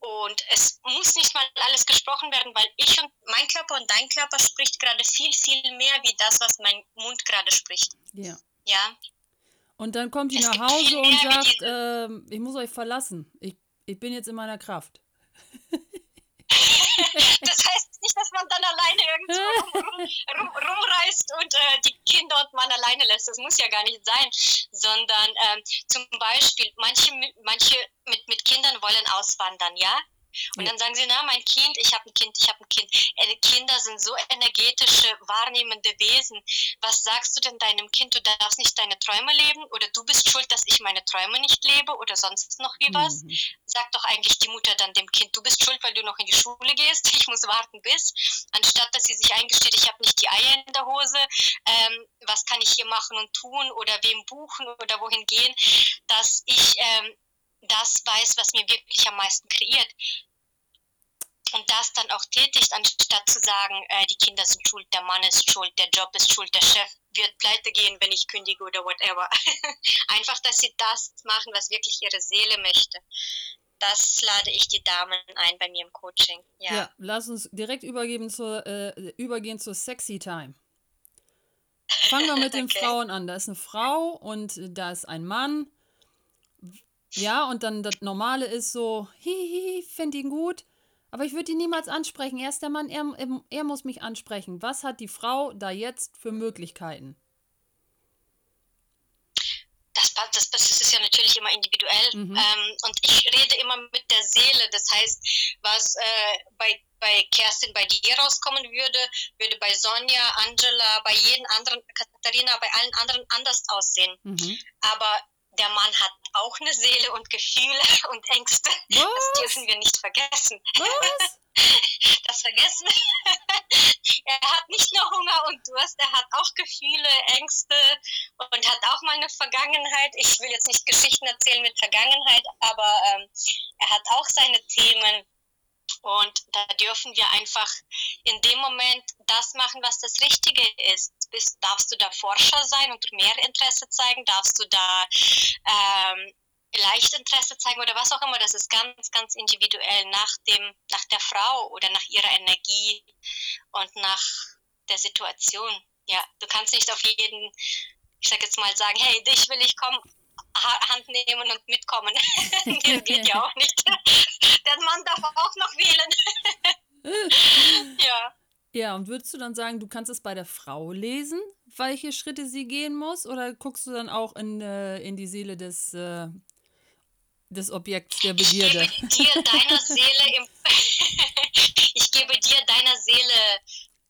[SPEAKER 3] Und es muss nicht mal alles gesprochen werden, weil ich und mein Körper und dein Körper spricht gerade viel, viel mehr wie das, was mein Mund gerade spricht.
[SPEAKER 1] Ja.
[SPEAKER 3] Ja.
[SPEAKER 1] Und dann kommt die es nach Hause und sagt, äh, ich muss euch verlassen. Ich, ich bin jetzt in meiner Kraft.
[SPEAKER 3] das heißt nicht, dass man dann alleine irgendwo rum, rum, rumreist und äh, die Kinder und man alleine lässt. Das muss ja gar nicht sein, sondern ähm, zum Beispiel manche, manche mit, mit Kindern wollen auswandern, ja? Und dann sagen sie, na, mein Kind, ich habe ein Kind, ich habe ein Kind. Äh, Kinder sind so energetische, wahrnehmende Wesen. Was sagst du denn deinem Kind, du darfst nicht deine Träume leben oder du bist schuld, dass ich meine Träume nicht lebe oder sonst noch wie was? Mhm. Sagt doch eigentlich die Mutter dann dem Kind, du bist schuld, weil du noch in die Schule gehst, ich muss warten bis, anstatt dass sie sich eingesteht, ich habe nicht die Eier in der Hose, ähm, was kann ich hier machen und tun oder wem buchen oder wohin gehen, dass ich ähm, das weiß, was mir wirklich am meisten kreiert. Und das dann auch tätigt, anstatt zu sagen, äh, die Kinder sind schuld, der Mann ist schuld, der Job ist schuld, der Chef wird pleite gehen, wenn ich kündige oder whatever. Einfach, dass sie das machen, was wirklich ihre Seele möchte. Das lade ich die Damen ein bei mir im Coaching. Ja, ja
[SPEAKER 1] lass uns direkt übergeben zur, äh, übergehen zur Sexy Time. Fangen wir mit den okay. Frauen an. Da ist eine Frau und da ist ein Mann ja, und dann das Normale ist so, hihi, finde ihn gut, aber ich würde ihn niemals ansprechen. Er ist der Mann, er, er muss mich ansprechen. Was hat die Frau da jetzt für Möglichkeiten?
[SPEAKER 3] Das, das, das ist ja natürlich immer individuell. Mhm. Ähm, und ich rede immer mit der Seele. Das heißt, was äh, bei, bei Kerstin bei dir rauskommen würde, würde bei Sonja, Angela, bei jedem anderen, Katharina, bei allen anderen anders aussehen. Mhm. Aber der Mann hat auch eine Seele und Gefühle und Ängste. Was? Das dürfen wir nicht vergessen. Was? Das vergessen. er hat nicht nur Hunger und Durst, er hat auch Gefühle, Ängste und hat auch mal eine Vergangenheit. Ich will jetzt nicht Geschichten erzählen mit Vergangenheit, aber ähm, er hat auch seine Themen. Und da dürfen wir einfach in dem Moment das machen, was das Richtige ist. Bist, darfst du da Forscher sein und mehr Interesse zeigen? Darfst du da ähm, leicht Interesse zeigen oder was auch immer? Das ist ganz, ganz individuell nach, dem, nach der Frau oder nach ihrer Energie und nach der Situation. Ja, du kannst nicht auf jeden, ich sag jetzt mal, sagen, hey, dich will ich kommen, Hand nehmen und mitkommen. das geht ja auch nicht. Der Mann darf auch noch wählen. ja.
[SPEAKER 1] Ja, und würdest du dann sagen, du kannst es bei der Frau lesen, welche Schritte sie gehen muss? Oder guckst du dann auch in, äh, in die Seele des, äh, des Objekts der Begierde?
[SPEAKER 3] Ich gebe dir deiner Seele im ich gebe dir deiner Seele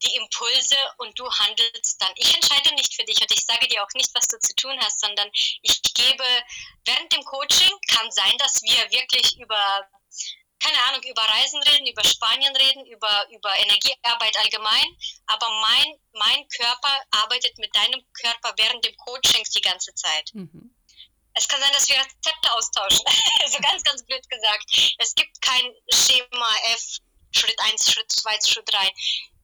[SPEAKER 3] die Impulse und du handelst dann. Ich entscheide nicht für dich und ich sage dir auch nicht, was du zu tun hast, sondern ich gebe während dem Coaching, kann sein, dass wir wirklich über, keine Ahnung, über Reisen reden, über Spanien reden, über, über Energiearbeit allgemein, aber mein, mein Körper arbeitet mit deinem Körper während dem Coaching die ganze Zeit. Mhm. Es kann sein, dass wir Rezepte austauschen. also ganz, ganz blöd gesagt. Es gibt kein Schema F, Schritt 1, Schritt 2, Schritt 3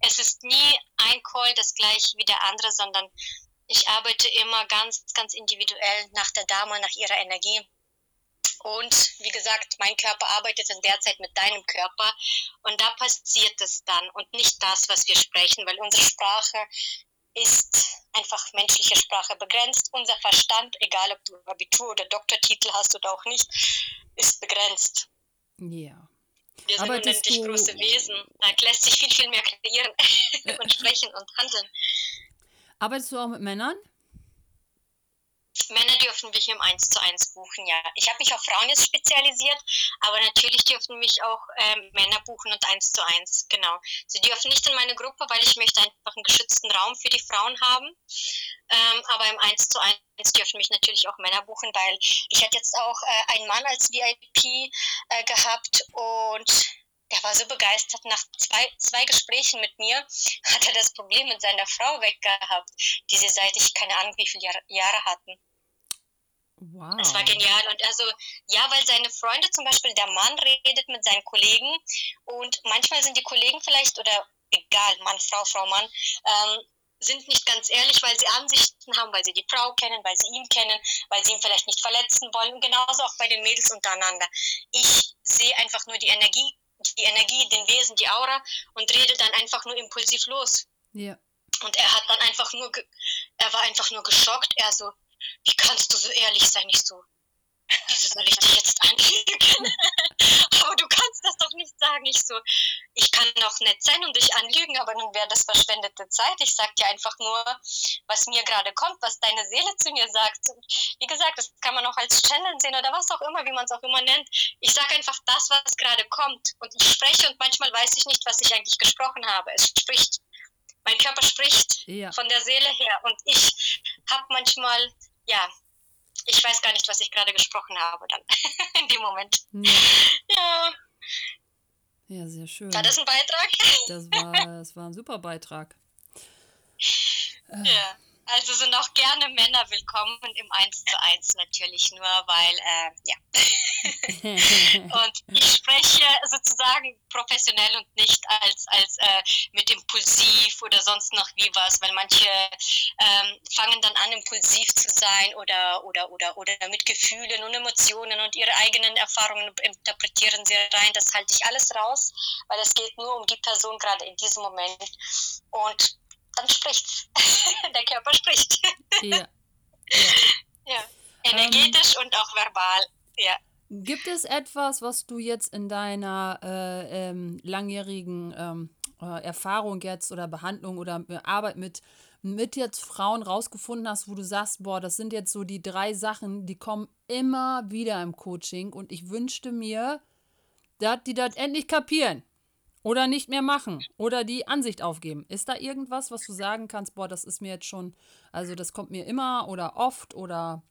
[SPEAKER 3] es ist nie ein Call das gleiche wie der andere, sondern ich arbeite immer ganz, ganz individuell nach der Dame, nach ihrer Energie. Und wie gesagt, mein Körper arbeitet in der Zeit mit deinem Körper und da passiert es dann und nicht das, was wir sprechen, weil unsere Sprache ist einfach menschliche Sprache begrenzt. Unser Verstand, egal ob du Abitur oder Doktortitel hast oder auch nicht, ist begrenzt.
[SPEAKER 1] Ja.
[SPEAKER 3] Wir sind unendlich große Wesen. Da lässt sich viel, viel mehr kreieren und sprechen und handeln.
[SPEAKER 1] Arbeitest du auch mit Männern?
[SPEAKER 3] Männer dürfen mich im 1 zu 1 buchen, ja. Ich habe mich auf Frauen jetzt spezialisiert, aber natürlich dürfen mich auch ähm, Männer buchen und 1 zu 1, genau. Sie dürfen nicht in meine Gruppe, weil ich möchte einfach einen geschützten Raum für die Frauen haben. Ähm, aber im 1 zu 1 dürfen mich natürlich auch Männer buchen, weil ich hatte jetzt auch äh, einen Mann als VIP äh, gehabt und der war so begeistert. Nach zwei, zwei Gesprächen mit mir hat er das Problem mit seiner Frau weggehabt, die sie seit ich keine Ahnung wie viele Jahre hatten. Wow. Das war genial. Und also, ja, weil seine Freunde zum Beispiel, der Mann redet mit seinen Kollegen und manchmal sind die Kollegen vielleicht, oder egal, Mann, Frau, Frau, Mann, ähm, sind nicht ganz ehrlich, weil sie Ansichten haben, weil sie die Frau kennen, weil sie ihn kennen, weil sie ihn vielleicht nicht verletzen wollen. Und genauso auch bei den Mädels untereinander. Ich sehe einfach nur die Energie die Energie, den Wesen, die Aura und redet dann einfach nur impulsiv los. Ja. Und er hat dann einfach nur, er war einfach nur geschockt. Er so, wie kannst du so ehrlich sein? Ich so, soll ich dich jetzt anlügen? aber du kannst das doch nicht sagen. Ich so, ich kann auch nett sein und dich anlügen, aber nun wäre das verschwendete Zeit. Ich sag dir einfach nur, was mir gerade kommt, was deine Seele zu mir sagt. Wie gesagt, das kann man auch als Channel sehen oder was auch immer, wie man es auch immer nennt. Ich sage einfach das, was gerade kommt. Und ich spreche und manchmal weiß ich nicht, was ich eigentlich gesprochen habe. Es spricht. Mein Körper spricht ja. von der Seele her. Und ich habe manchmal, ja, ich weiß gar nicht, was ich gerade gesprochen habe dann in dem Moment. Ja. ja.
[SPEAKER 1] Ja, sehr schön.
[SPEAKER 3] War das ein Beitrag?
[SPEAKER 1] Das war, das war ein super Beitrag.
[SPEAKER 3] Ja. Also sind auch gerne Männer willkommen im 1 zu 1 natürlich nur, weil, äh, ja. und ich spreche sozusagen professionell und nicht als, als äh, mit impulsiv oder sonst noch wie was, weil manche ähm, fangen dann an, impulsiv zu sein oder, oder, oder, oder mit Gefühlen und Emotionen und ihre eigenen Erfahrungen interpretieren sie rein. Das halte ich alles raus, weil es geht nur um die Person gerade in diesem Moment. Und dann spricht's. Der Körper spricht. Ja. ja. Energetisch ähm, und auch verbal. Ja.
[SPEAKER 1] Gibt es etwas, was du jetzt in deiner äh, ähm, langjährigen ähm, äh, Erfahrung jetzt oder Behandlung oder Arbeit mit, mit jetzt Frauen rausgefunden hast, wo du sagst, boah, das sind jetzt so die drei Sachen, die kommen immer wieder im Coaching und ich wünschte mir, dass die das endlich kapieren. Oder nicht mehr machen. Oder die Ansicht aufgeben. Ist da irgendwas, was du sagen kannst, boah, das ist mir jetzt schon, also das kommt mir immer oder oft oder.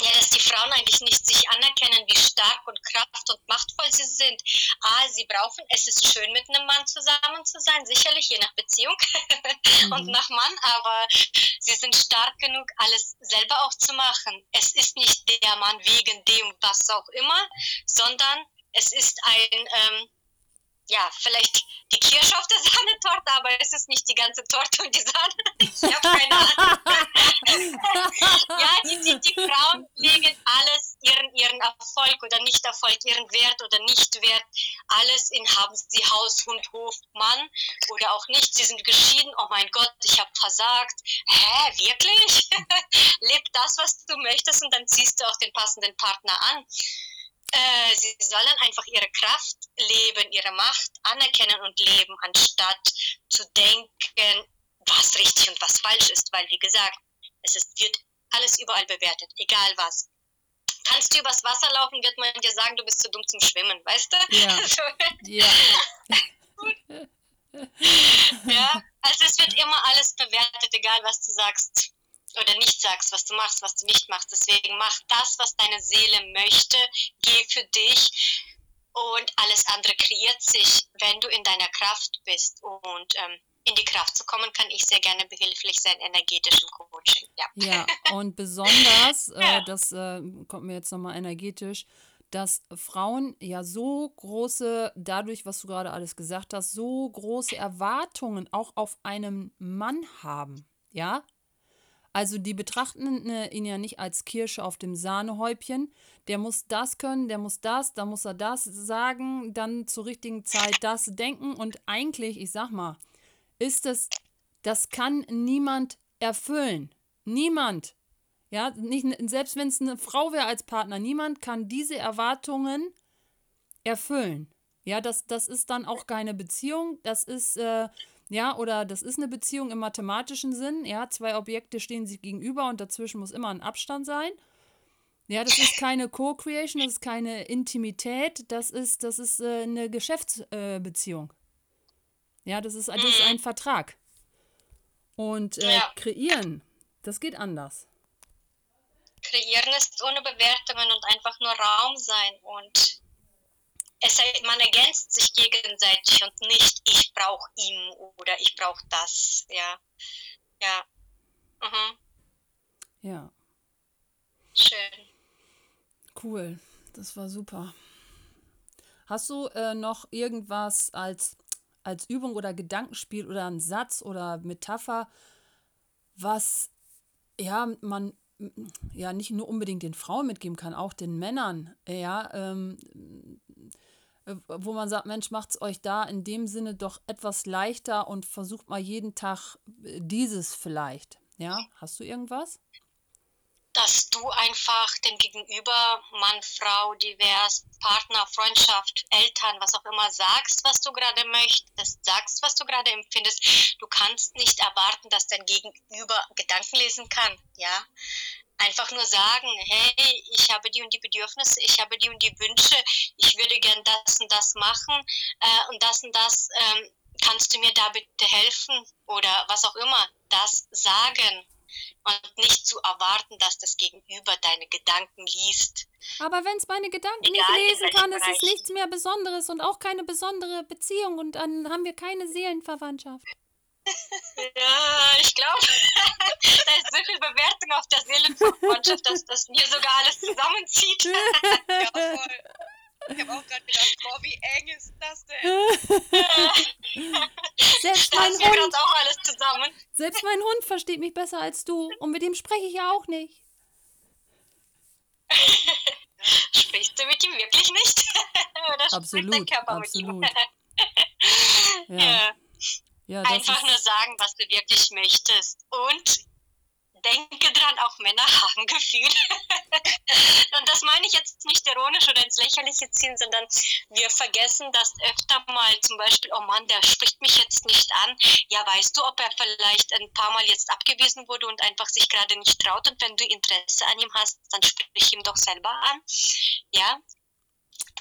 [SPEAKER 3] Ja, dass die Frauen eigentlich nicht sich anerkennen, wie stark und kraft und machtvoll sie sind. Ah, sie brauchen, es ist schön, mit einem Mann zusammen zu sein, sicherlich, je nach Beziehung mhm. und nach Mann, aber sie sind stark genug, alles selber auch zu machen. Es ist nicht der Mann wegen dem, was auch immer, sondern es ist ein, ähm, ja, vielleicht die Kirsche auf der Sahnetorte, aber es ist nicht die ganze Torte und die Sahne. Ich habe keine Ahnung. ja, die, die, die, Frauen legen alles, ihren, ihren Erfolg oder Nicht-Erfolg, ihren Wert oder Nicht-Wert, alles in haben sie Haus, Hund, Hof, Mann oder auch nicht. Sie sind geschieden, oh mein Gott, ich habe versagt. Hä, wirklich? Leb das, was du möchtest und dann ziehst du auch den passenden Partner an. Äh, sie sollen einfach ihre Kraft leben, ihre Macht anerkennen und leben, anstatt zu denken, was richtig und was falsch ist, weil wie gesagt, es ist, wird alles überall bewertet, egal was. Kannst du übers Wasser laufen, wird man dir sagen, du bist zu dumm zum Schwimmen, weißt du? Ja. ja. ja, also es wird immer alles bewertet, egal was du sagst oder nicht sagst, was du machst, was du nicht machst. Deswegen mach das, was deine Seele möchte, geh für dich und alles andere kreiert sich, wenn du in deiner Kraft bist. Und ähm, in die Kraft zu kommen, kann ich sehr gerne behilflich sein, energetisch im Coaching. Ja,
[SPEAKER 1] ja und besonders, ja. Äh, das äh, kommt mir jetzt nochmal energetisch, dass Frauen ja so große, dadurch, was du gerade alles gesagt hast, so große Erwartungen auch auf einen Mann haben. Ja, also die betrachten ihn ja nicht als Kirsche auf dem Sahnehäubchen. Der muss das können, der muss das, da muss er das sagen, dann zur richtigen Zeit das denken. Und eigentlich, ich sag mal, ist es, das kann niemand erfüllen. Niemand. Ja, nicht, selbst wenn es eine Frau wäre als Partner, niemand kann diese Erwartungen erfüllen. Ja, das, das ist dann auch keine Beziehung. Das ist, äh, ja, oder das ist eine Beziehung im mathematischen Sinn, ja, zwei Objekte stehen sich gegenüber und dazwischen muss immer ein Abstand sein. Ja, das ist keine Co-Creation, das ist keine Intimität, das ist, das ist äh, eine Geschäftsbeziehung. Äh, ja, das ist, das ist ein Vertrag. Und äh,
[SPEAKER 3] Ja.
[SPEAKER 1] kreieren, das geht anders.
[SPEAKER 3] Kreieren ist ohne Bewertungen und einfach nur Raum sein und es, man ergänzt sich gegenseitig und nicht ich brauche ihn oder ich brauche das. Ja, ja, mhm.
[SPEAKER 1] Ja,
[SPEAKER 3] schön.
[SPEAKER 1] cool. Das war super. Hast du äh, noch irgendwas als, als Übung oder Gedankenspiel oder einen Satz oder Metapher, was ja man ja nicht nur unbedingt den Frauen mitgeben kann, auch den Männern, ja, ähm, äh, wo man sagt, Mensch, macht's euch da in dem Sinne doch etwas leichter und versucht mal jeden Tag äh, dieses vielleicht. Ja, hast du irgendwas?
[SPEAKER 3] dass du einfach dem Gegenüber, Mann, Frau, divers, Partner, Freundschaft, Eltern, was auch immer sagst, was du gerade möchtest, sagst, was du gerade empfindest. Du kannst nicht erwarten, dass dein Gegenüber Gedanken lesen kann, ja. Einfach nur sagen, hey, ich habe die und die Bedürfnisse, ich habe die und die Wünsche, ich würde gern das und das machen äh, und das und das, ähm, kannst du mir da bitte helfen oder was auch immer, das sagen und nicht zu erwarten, dass das Gegenüber deine Gedanken liest.
[SPEAKER 1] Aber wenn es meine Gedanken
[SPEAKER 3] Egal,
[SPEAKER 1] nicht lesen kann, ist es nichts mehr Besonderes und auch keine besondere Beziehung und dann haben wir keine Seelenverwandtschaft.
[SPEAKER 3] Ja, ich glaube, da ist so viel Bewertung auf der Seelenverwandtschaft, dass das mir sogar alles zusammenzieht.
[SPEAKER 2] Ja, voll. Ich habe auch gerade gedacht, boah, wie eng ist das denn?
[SPEAKER 1] Selbst mein Hund,
[SPEAKER 3] auch alles zusammen.
[SPEAKER 1] selbst mein Hund versteht mich besser als du und mit dem spreche ich ja auch nicht.
[SPEAKER 3] Sprichst du mit ihm wirklich nicht? Oder spricht dein
[SPEAKER 1] Absolut,
[SPEAKER 3] Körper mit
[SPEAKER 1] absolut.
[SPEAKER 3] ihm?
[SPEAKER 1] Ja,
[SPEAKER 3] Ja.
[SPEAKER 1] Ja,
[SPEAKER 3] Einfach nur sagen, was du wirklich möchtest. Und denke dran, auch Männer haben Gefühle. Und das meine ich jetzt nicht ironisch oder ins Lächerliche ziehen, sondern wir vergessen das öfter mal. Zum Beispiel, oh Mann, der spricht mich jetzt nicht an. Ja, weißt du, ob er vielleicht ein paar Mal jetzt abgewiesen wurde und einfach sich gerade nicht traut? Und wenn du Interesse an ihm hast, dann sprich ihm doch selber an. Ja,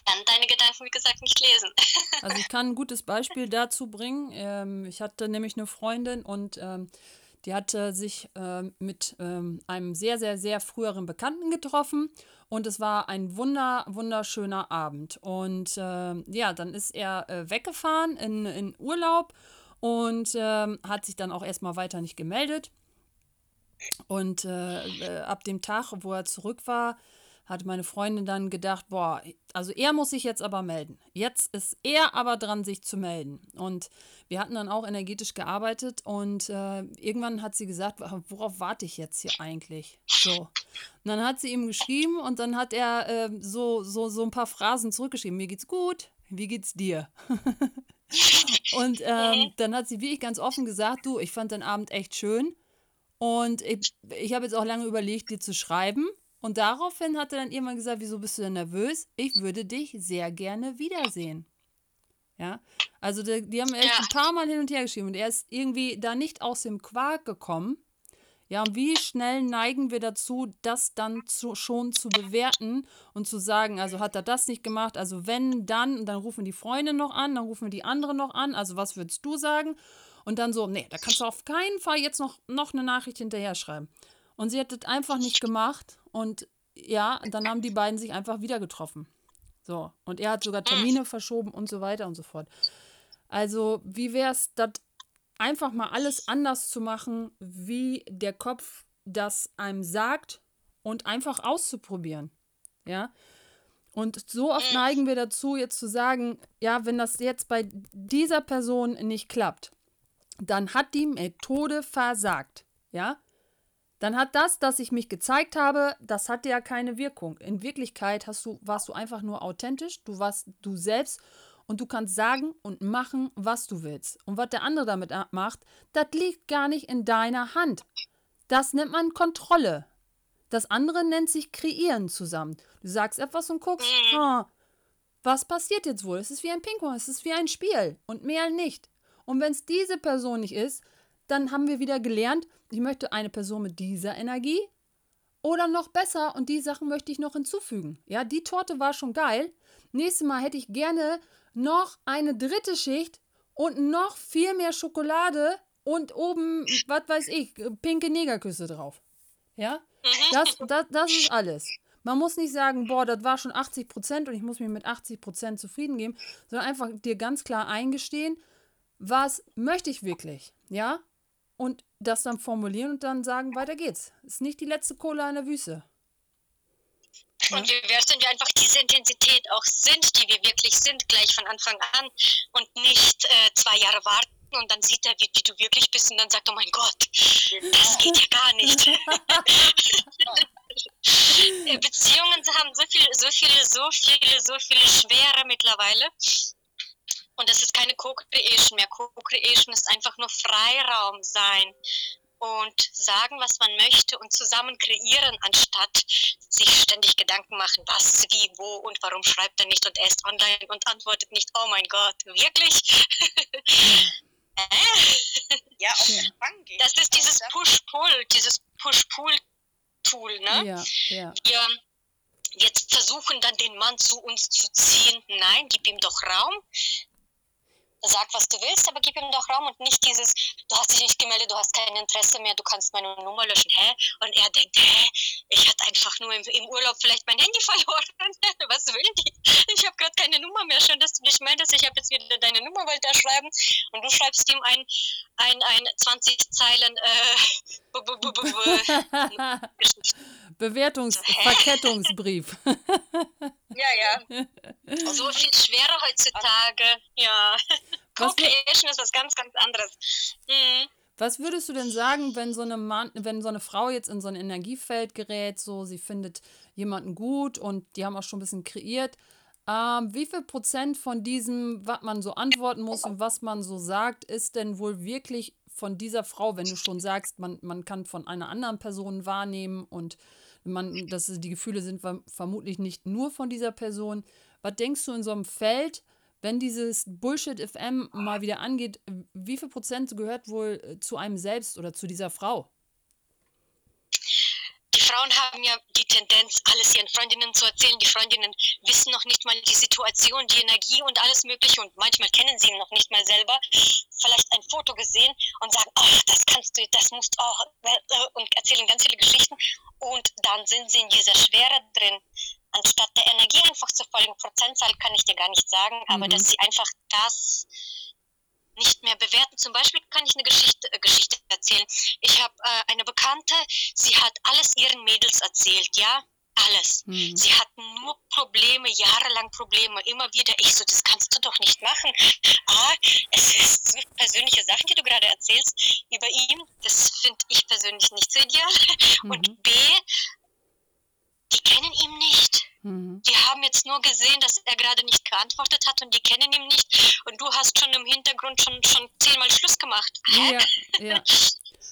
[SPEAKER 3] dann deine Gedanken, wie gesagt, nicht lesen.
[SPEAKER 1] also ich kann ein gutes Beispiel dazu bringen. Ähm, ich hatte nämlich eine Freundin und ähm, die hatte sich ähm, mit einem sehr, sehr, sehr früheren Bekannten getroffen und es war ein wunder, wunderschöner Abend. Und ja, dann ist er äh, weggefahren in, in Urlaub und hat sich dann auch erstmal weiter nicht gemeldet. Und äh, äh, ab dem Tag, wo er zurück war, hat meine Freundin dann gedacht, boah, also er muss sich jetzt aber melden. Jetzt ist er aber dran, sich zu melden. Und wir hatten dann auch energetisch gearbeitet und äh, irgendwann hat sie gesagt, worauf warte ich jetzt hier eigentlich? So. Und dann hat sie ihm geschrieben und dann hat er äh, so, so, so ein paar Phrasen zurückgeschrieben. Mir geht's gut, wie geht's dir? und ähm, dann hat sie wirklich ganz offen gesagt, du, ich fand den Abend echt schön. Und ich, ich habe jetzt auch lange überlegt, dir zu schreiben. Und daraufhin hat er dann irgendwann gesagt, wieso bist du denn nervös? Ich würde dich sehr gerne wiedersehen. Ja, also die, die haben echt
[SPEAKER 3] Ja.
[SPEAKER 1] ein paar Mal hin und her geschrieben und er ist irgendwie da nicht aus dem Quark gekommen. Ja, und wie schnell neigen wir dazu, das dann zu, schon zu bewerten und zu sagen, also hat er das nicht gemacht, also wenn, dann, und dann rufen die Freunde noch an, dann rufen die andere noch an, also was würdest du sagen? Und dann so, nee, da kannst du auf keinen Fall jetzt noch, noch eine Nachricht hinterher schreiben. Und sie hat das einfach nicht gemacht und ja, dann haben die beiden sich einfach wieder getroffen. So, und er hat sogar Termine verschoben und so weiter und so fort. Also, wie wäre es, das einfach mal alles anders zu machen, wie der Kopf das einem sagt und einfach auszuprobieren. Ja. Und so oft neigen wir dazu, jetzt zu sagen, ja, wenn das jetzt bei dieser Person nicht klappt, dann hat die Methode versagt. Ja. Dann hat das, dass ich mich gezeigt habe, das hatte ja keine Wirkung. In Wirklichkeit hast du, warst du einfach nur authentisch, du warst du selbst und du kannst sagen und machen, was du willst. Und was der andere damit a- macht, das liegt gar nicht in deiner Hand. Das nennt man Kontrolle. Das andere nennt sich Kreieren zusammen. Du sagst etwas und guckst, ah, was passiert jetzt wohl? Es ist wie ein Ping-Pong, es ist wie ein Spiel und mehr nicht. Und wenn es diese Person nicht ist, dann haben wir wieder gelernt, ich möchte eine Person mit dieser Energie oder noch besser und die Sachen möchte ich noch hinzufügen. Ja, die Torte war schon geil. Nächstes Mal hätte ich gerne noch eine dritte Schicht und noch viel mehr Schokolade und oben, was weiß ich, pinke Negerküsse drauf. Ja, das, das, das ist alles. Man muss nicht sagen, boah, das war schon 80 Prozent und ich muss mich mit 80 Prozent zufrieden geben, sondern einfach dir ganz klar eingestehen, was möchte ich wirklich, ja? Und das dann formulieren und dann sagen, weiter geht's. Ist nicht die letzte Cola in der Wüste.
[SPEAKER 3] Und wie wär's, wenn wir einfach diese Intensität auch sind, die wir wirklich sind, gleich von Anfang an und nicht äh, zwei Jahre warten und dann sieht er, wie, wie, du wirklich bist und dann sagt, oh mein Gott, das geht ja gar nicht. Beziehungen haben so viele, so viele, so viele, so viele Schwere mittlerweile. Und das ist keine Co-Creation mehr. Co-Creation ist einfach nur Freiraum sein und sagen, was man möchte und zusammen kreieren, anstatt sich ständig Gedanken machen, was, wie, wo und warum schreibt er nicht und er ist online und antwortet nicht, oh mein Gott, wirklich?
[SPEAKER 2] ja, auf ja.
[SPEAKER 3] Das ist dieses Push-Pull, dieses Push-Pull-Tool, ne?
[SPEAKER 1] Ja, ja.
[SPEAKER 3] Wir, wir versuchen dann den Mann zu uns zu ziehen. Nein, gib ihm doch Raum sag, was du willst, aber gib ihm doch Raum und nicht dieses, du hast dich nicht gemeldet, du hast kein Interesse mehr, du kannst meine Nummer löschen, hä? Und er denkt, hä? Ich hatte einfach nur im, im Urlaub vielleicht mein Handy verloren. was will die? Ich habe gerade keine Nummer mehr. Schön, dass du dich meldest. Ich habe jetzt wieder deine Nummer, wollte er schreiben. Und du schreibst ihm ein, ein, ein 20 Zeilen äh,
[SPEAKER 1] Bewertungsverkettungsbrief.
[SPEAKER 3] ja, ja. So viel schwerer heutzutage. Ja. Co-Creation ist was ganz, ganz anderes. Mhm.
[SPEAKER 1] Was würdest du denn sagen, wenn so eine Mann, wenn so eine Frau jetzt in so ein Energiefeld gerät, so sie findet jemanden gut und die haben auch schon ein bisschen kreiert, ähm, wie viel Prozent von diesem, was man so antworten muss und was man so sagt, ist denn wohl wirklich von dieser Frau, wenn du schon sagst, man, man kann von einer anderen Person wahrnehmen und man, dass die Gefühle sind vermutlich nicht nur von dieser Person. Was denkst du in so einem Feld, wenn dieses Bullshit FM mal wieder angeht, wie viel Prozent gehört wohl äh, zu einem selbst oder zu dieser Frau?
[SPEAKER 3] Frauen haben ja die Tendenz, alles ihren Freundinnen zu erzählen. Die Freundinnen wissen noch nicht mal die Situation, die Energie und alles Mögliche und manchmal kennen sie ihn noch nicht mal selber. Vielleicht ein Foto gesehen und sagen, ach, das kannst du, das musst du auch äh, und erzählen ganz viele Geschichten und dann sind sie in dieser Schwere drin anstatt der Energie einfach zu folgen. Prozentzahl kann ich dir gar nicht sagen, aber mhm. dass sie einfach das nicht mehr bewerten. Zum Beispiel kann ich eine Geschichte, äh, Geschichte erzählen. Ich habe äh, eine Bekannte, sie hat alles ihren Mädels erzählt, ja, alles. Mhm. Sie hatten nur Probleme, jahrelang Probleme, immer wieder. Ich so, das kannst du doch nicht machen. A, es ist so persönliche Sachen, die du gerade erzählst über ihn. Das finde ich persönlich nicht so ideal. Mhm. Und B, die kennen ihn nicht. Mhm. Die haben jetzt nur gesehen, dass er gerade nicht geantwortet hat und die kennen ihn nicht. Und du hast schon im Hintergrund schon, schon zehnmal Schluss gemacht.
[SPEAKER 1] Hä? Ja, ja.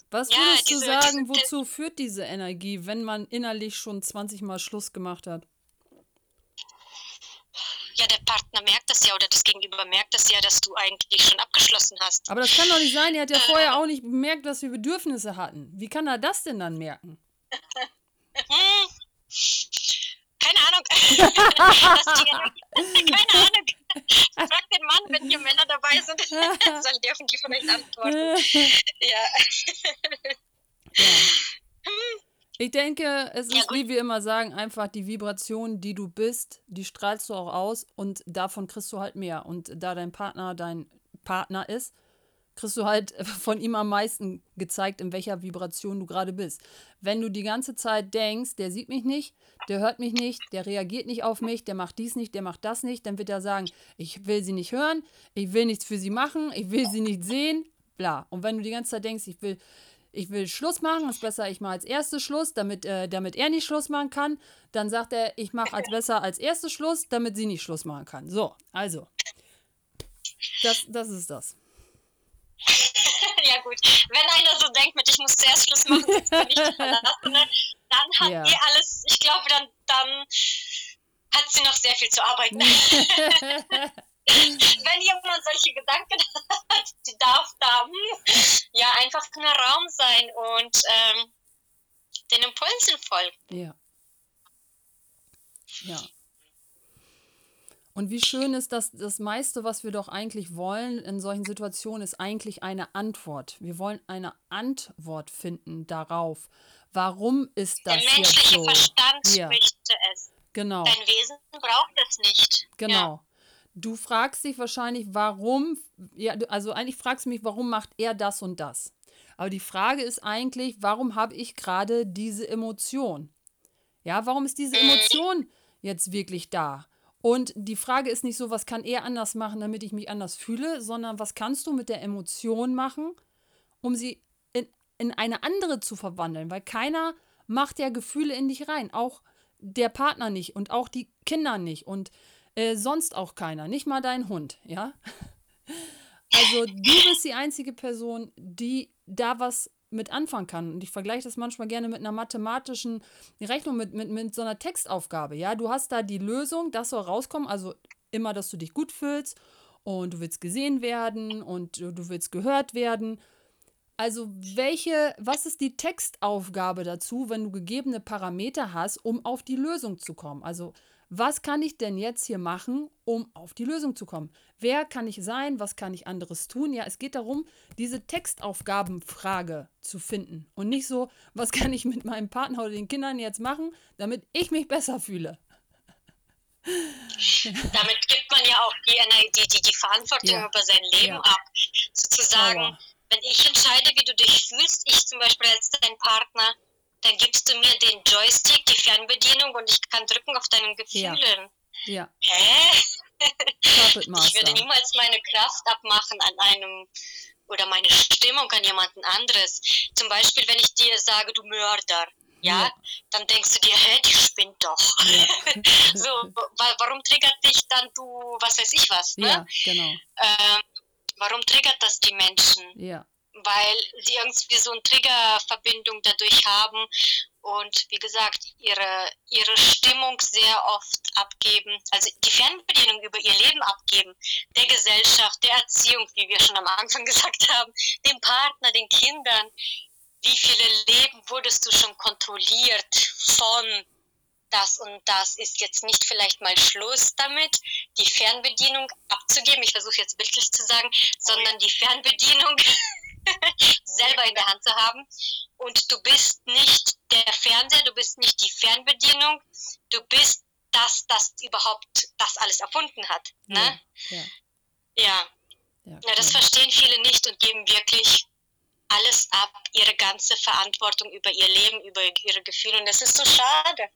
[SPEAKER 1] Was würdest ja, diese, du sagen, diese, wozu führt diese Energie, wenn man innerlich schon 20 Mal Schluss gemacht hat?
[SPEAKER 3] Ja, der Partner merkt das ja oder das Gegenüber merkt das ja, dass du eigentlich schon abgeschlossen hast.
[SPEAKER 1] Aber das kann doch nicht sein. Er hat ja äh, vorher auch nicht bemerkt, dass wir Bedürfnisse hatten. Wie kann er das denn dann merken?
[SPEAKER 3] Keine Ahnung. Keine Ahnung. Frag den Mann, wenn hier Männer dabei sind, soll dürfen die vielleicht antworten. Ja.
[SPEAKER 1] ja. Ich denke, es ist, ja, wie wir immer sagen, einfach die Vibration, die du bist, die strahlst du auch aus und davon kriegst du halt mehr. Und da dein Partner dein Partner ist, kriegst du halt von ihm am meisten gezeigt, in welcher Vibration du gerade bist. Wenn du die ganze Zeit denkst, der sieht mich nicht, der hört mich nicht, der reagiert nicht auf mich, der macht dies nicht, der macht das nicht, dann wird er sagen, ich will sie nicht hören, ich will nichts für sie machen, ich will sie nicht sehen, bla. Und wenn du die ganze Zeit denkst, ich will ich will Schluss machen, ist besser, ich mache als erstes Schluss, damit, äh, damit er nicht Schluss machen kann. Dann sagt er, ich mache als besser als erstes Schluss, damit sie nicht Schluss machen kann. So, also. Das, das ist das.
[SPEAKER 3] ja gut, wenn einer so denkt mit, ich muss zuerst Schluss machen, bin ich Verlassene, dann hat ja. die alles, ich glaube, dann, dann hat sie noch sehr viel zu arbeiten. wenn jemand solche Gedanken hat, die darf da ja einfach nur Raum sein und ähm, den Impulsen folgen.
[SPEAKER 1] Ja. Ja. Und wie schön ist das, das meiste, was wir doch eigentlich wollen in solchen Situationen, ist eigentlich eine Antwort. Wir wollen eine Antwort finden darauf. Warum ist das
[SPEAKER 3] Der menschliche
[SPEAKER 1] jetzt so?
[SPEAKER 3] Verstand
[SPEAKER 1] Ja.
[SPEAKER 3] möchte es.
[SPEAKER 1] Genau.
[SPEAKER 3] Dein Wesen braucht es nicht.
[SPEAKER 1] Genau.
[SPEAKER 3] Ja.
[SPEAKER 1] Du fragst dich wahrscheinlich, warum, ja, also eigentlich fragst du mich, warum macht er das und das? Aber die Frage ist eigentlich, warum habe ich gerade diese Emotion? Ja, warum ist diese Emotion jetzt wirklich da? Und die Frage ist nicht so, was kann er anders machen, damit ich mich anders fühle, sondern was kannst du mit der Emotion machen, um sie in, in eine andere zu verwandeln? Weil keiner macht ja Gefühle in dich rein. Auch der Partner nicht und auch die Kinder nicht und äh, sonst auch keiner. Nicht mal dein Hund, ja? Also du bist die einzige Person, die da was mit anfangen kann. Und ich vergleiche das manchmal gerne mit einer mathematischen Rechnung, mit, mit, mit so einer Textaufgabe. Ja, du hast da die Lösung, das soll rauskommen. Also immer, dass du dich gut fühlst und du willst gesehen werden und du willst gehört werden. Also welche, was ist die Textaufgabe dazu, wenn du gegebene Parameter hast, um auf die Lösung zu kommen? Also was kann ich denn jetzt hier machen, um auf die Lösung zu kommen? Wer kann ich sein? Was kann ich anderes tun? Ja, es geht darum, diese Textaufgabenfrage zu finden und nicht so, was kann ich mit meinem Partner oder den Kindern jetzt machen, damit ich mich besser fühle.
[SPEAKER 3] Damit gibt man ja auch die, die, die, die Verantwortung
[SPEAKER 1] Ja.
[SPEAKER 3] über sein Leben
[SPEAKER 1] Ja.
[SPEAKER 3] ab. Sozusagen,
[SPEAKER 1] Aua.
[SPEAKER 3] wenn ich entscheide, wie du dich fühlst, ich zum Beispiel als dein Partner, dann gibst du mir den Joystick, die Fernbedienung und ich kann drücken auf deinen
[SPEAKER 1] Ja.
[SPEAKER 3] Gefühlen.
[SPEAKER 1] Ja,
[SPEAKER 3] Hä?
[SPEAKER 1] Puppet
[SPEAKER 3] Ich würde niemals meine Kraft abmachen an einem oder meine Stimmung an jemanden anderes. Zum Beispiel, wenn ich dir sage, du Mörder, ja,
[SPEAKER 1] Ja.
[SPEAKER 3] dann denkst du dir, hä, die spinnt doch.
[SPEAKER 1] Ja.
[SPEAKER 3] so, wa warum triggert dich dann du, was weiß ich was, ne?
[SPEAKER 1] Ja, genau.
[SPEAKER 3] Ähm, warum triggert das die Menschen?
[SPEAKER 1] Ja,
[SPEAKER 3] Weil sie irgendwie so eine Triggerverbindung dadurch haben und wie gesagt, ihre, ihre Stimmung sehr oft abgeben, also die Fernbedienung über ihr Leben abgeben, der Gesellschaft, der Erziehung, wie wir schon am Anfang gesagt haben, dem Partner, den Kindern. Wie viele Leben wurdest du schon kontrolliert von das und das ist jetzt nicht vielleicht mal Schluss damit, die Fernbedienung abzugeben, ich versuche jetzt bildlich zu sagen, sondern die Fernbedienung selber in der Hand zu haben. Und du bist nicht der Fernseher, du bist nicht die Fernbedienung, du bist das, das überhaupt das alles erfunden hat. Ne?
[SPEAKER 1] ja, ja.
[SPEAKER 3] Ja.
[SPEAKER 1] ja,
[SPEAKER 3] ja, das verstehen viele nicht und geben wirklich alles ab, ihre ganze Verantwortung über ihr Leben, über ihre Gefühle. Und das ist so schade.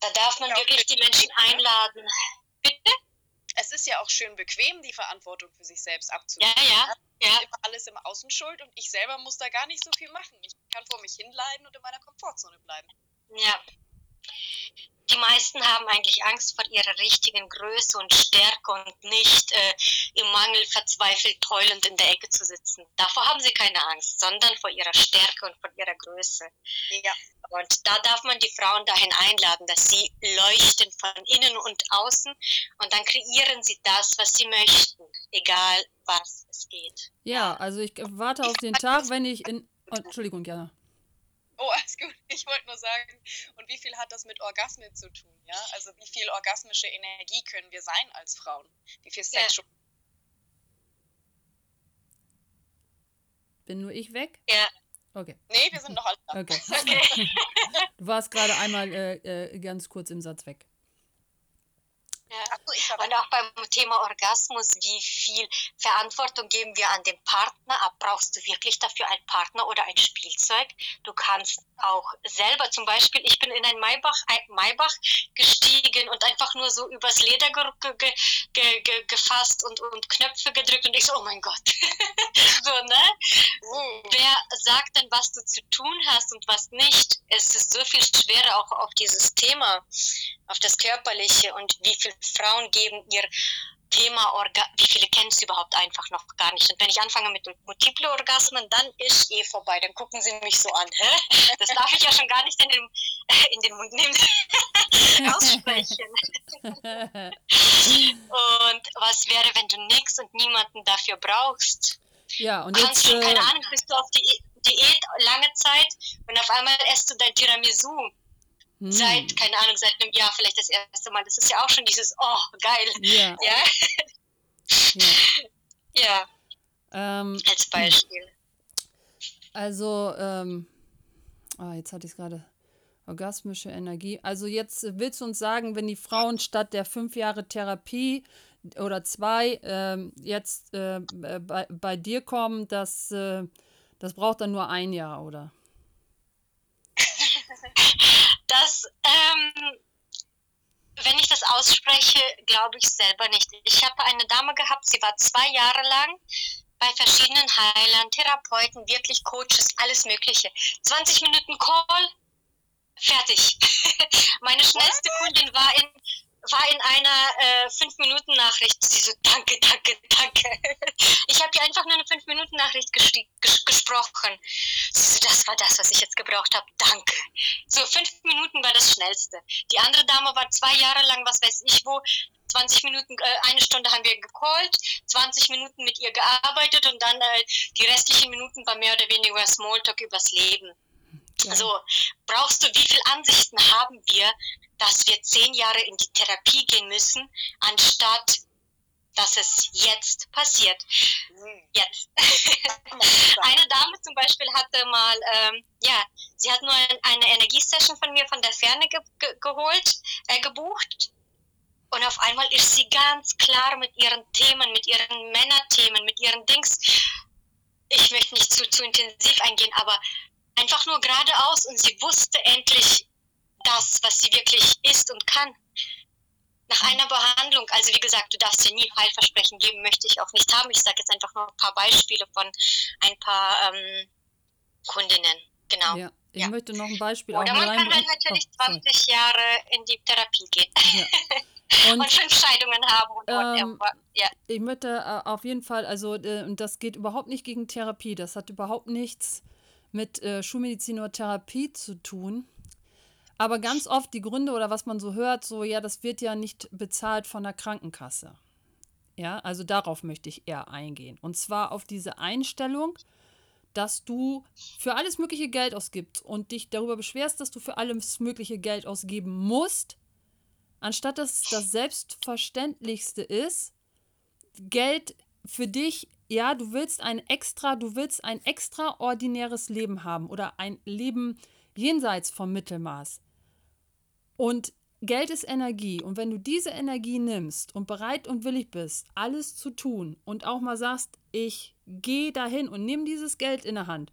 [SPEAKER 3] Da darf man
[SPEAKER 2] Ja,
[SPEAKER 3] wirklich die Menschen einladen. Bitte?
[SPEAKER 2] Es ist ja auch schön bequem, die Verantwortung für sich selbst abzugeben.
[SPEAKER 3] Ja, ja, ja.
[SPEAKER 2] immer alles im Außen schuld und ich selber muss da gar nicht so viel machen. Ich kann vor mich hinleiden und in meiner Komfortzone bleiben.
[SPEAKER 3] Ja. Die meisten haben eigentlich Angst vor ihrer richtigen Größe und Stärke und nicht äh, im Mangel verzweifelt heulend in der Ecke zu sitzen. Davor haben sie keine Angst, sondern vor ihrer Stärke und vor ihrer Größe.
[SPEAKER 2] Ja,
[SPEAKER 3] Und da darf man die Frauen dahin einladen, dass sie leuchten von innen und außen und dann kreieren sie das, was sie möchten, egal was es geht.
[SPEAKER 1] Ja, also ich warte auf den Tag, wenn ich in. Oh, Entschuldigung, Jana.
[SPEAKER 2] oh, alles gut. Ich wollte nur sagen, und wie viel hat das mit Orgasmen zu tun? Ja, also wie viel orgasmische Energie können wir sein als Frauen? Wie viel
[SPEAKER 3] Ja.
[SPEAKER 2] Sex?
[SPEAKER 1] Bin nur ich weg?
[SPEAKER 3] Ja,
[SPEAKER 1] Okay,
[SPEAKER 2] Nee, wir sind noch alle da.
[SPEAKER 1] okay.
[SPEAKER 3] okay.
[SPEAKER 1] Du warst gerade einmal äh, äh, ganz kurz im Satz weg.
[SPEAKER 3] Ja. Und auch beim Thema Orgasmus, wie viel Verantwortung geben wir an den Partner ab? Brauchst du wirklich dafür einen Partner oder ein Spielzeug? Du kannst auch selber, zum Beispiel, ich bin in ein Maybach, Maybach gestiegen und einfach nur so übers Leder ge ge ge ge gefasst und, und Knöpfe gedrückt und ich so, oh mein Gott. so, ne?
[SPEAKER 2] Uh,
[SPEAKER 3] Wer sagt denn, was du zu tun hast und was nicht? Es ist so viel schwerer auch auf dieses Thema, auf das Körperliche und wie viele Frauen geben ihr Thema Orga wie viele kennen es überhaupt einfach noch gar nicht. Und wenn ich anfange mit multiple Orgasmen, dann ist eh vorbei. Dann gucken sie mich so an. Hä? Das darf ich ja schon gar nicht in den, in den Mund nehmen. aussprechen. und was wäre, wenn du nichts und niemanden dafür brauchst?
[SPEAKER 1] Ja, und
[SPEAKER 3] Kannst
[SPEAKER 1] jetzt.
[SPEAKER 3] du, keine
[SPEAKER 1] Äh,
[SPEAKER 3] Ahnung, bist du auf Diä- Diät lange Zeit und auf einmal isst du dein Tiramisu
[SPEAKER 1] hm,
[SPEAKER 3] seit, keine Ahnung, seit einem Jahr vielleicht das erste Mal. Das ist ja auch schon dieses, oh, geil.
[SPEAKER 1] ja,
[SPEAKER 3] Ja,
[SPEAKER 1] ja.
[SPEAKER 3] ja
[SPEAKER 1] Ähm,
[SPEAKER 3] als Beispiel.
[SPEAKER 1] Also, ähm, ah, jetzt hatte ich es gerade. Orgasmische Energie. Also jetzt äh, willst du uns sagen, wenn die Frauen statt der fünf Jahre Therapie oder zwei ähm, jetzt äh, äh, bei, bei dir kommen, das, äh, das braucht dann nur ein Jahr, oder?
[SPEAKER 3] Das, ähm, wenn ich das ausspreche, glaube ich selber nicht. Ich habe eine Dame gehabt, sie war zwei Jahre lang bei verschiedenen Heilern, Therapeuten, wirklich Coaches, alles Mögliche. 20 Minuten Call, fertig. Meine schnellste Kundin war in, war in einer äh, 5-Minuten-Nachricht. Sie so, danke, danke, danke. Ich habe ihr einfach nur eine 5-Minuten-Nachricht ges gesprochen. Sie so, das war das, was ich jetzt gebraucht habe. Danke. So, fünf Minuten war das schnellste. Die andere Dame war zwei Jahre lang, was weiß ich wo, 20 Minuten, äh, eine Stunde haben wir gecallt, 20 Minuten mit ihr gearbeitet und dann äh, die restlichen Minuten war mehr oder weniger Smalltalk übers Leben.
[SPEAKER 1] Ja.
[SPEAKER 3] Also brauchst du, wie viele Ansichten haben wir, dass wir zehn Jahre in die Therapie gehen müssen, anstatt dass es jetzt passiert. Jetzt. Eine Dame zum Beispiel hatte mal, ähm, ja, sie hat nur ein, eine Energiesession von mir von der Ferne ge ge geholt, äh, gebucht. Und auf einmal ist sie ganz klar mit ihren Themen, mit ihren Männerthemen, mit ihren Dings. Ich möchte nicht zu, zu intensiv eingehen, aber einfach nur geradeaus und sie wusste endlich das, was sie wirklich ist und kann. Nach einer Behandlung, also wie gesagt, du darfst dir nie Heilversprechen geben, möchte ich auch nicht haben. Ich sage jetzt einfach nur ein paar Beispiele von ein paar ähm, Kundinnen. Genau.
[SPEAKER 1] Ja, ich
[SPEAKER 3] Ja.
[SPEAKER 1] möchte noch ein Beispiel
[SPEAKER 3] Oder
[SPEAKER 1] auch
[SPEAKER 3] man kann halt
[SPEAKER 1] reinbringen.
[SPEAKER 3] natürlich
[SPEAKER 1] Oh, sorry.
[SPEAKER 3] 20 Jahre in die Therapie gehen
[SPEAKER 1] Ja.
[SPEAKER 3] und,
[SPEAKER 1] Und
[SPEAKER 3] fünf Scheidungen haben und
[SPEAKER 1] Ähm,
[SPEAKER 3] whatever. Ja.
[SPEAKER 1] ich möchte äh, auf jeden Fall, also äh, und das geht überhaupt nicht gegen Therapie. Das hat überhaupt nichts mit äh, Schulmedizin oder Therapie zu tun. Aber ganz oft die Gründe oder was man so hört, so ja, das wird ja nicht bezahlt von der Krankenkasse. Ja, also darauf möchte ich eher eingehen. Und zwar auf diese Einstellung, dass du für alles mögliche Geld ausgibst und dich darüber beschwerst, dass du für alles mögliche Geld ausgeben musst, anstatt dass das Selbstverständlichste ist, Geld für dich, ja, du willst ein extra, du willst ein extraordinäres Leben haben oder ein Leben jenseits vom Mittelmaß. Und Geld ist Energie. Und wenn du diese Energie nimmst und bereit und willig bist, alles zu tun und auch mal sagst, ich gehe dahin und nehme dieses Geld in der Hand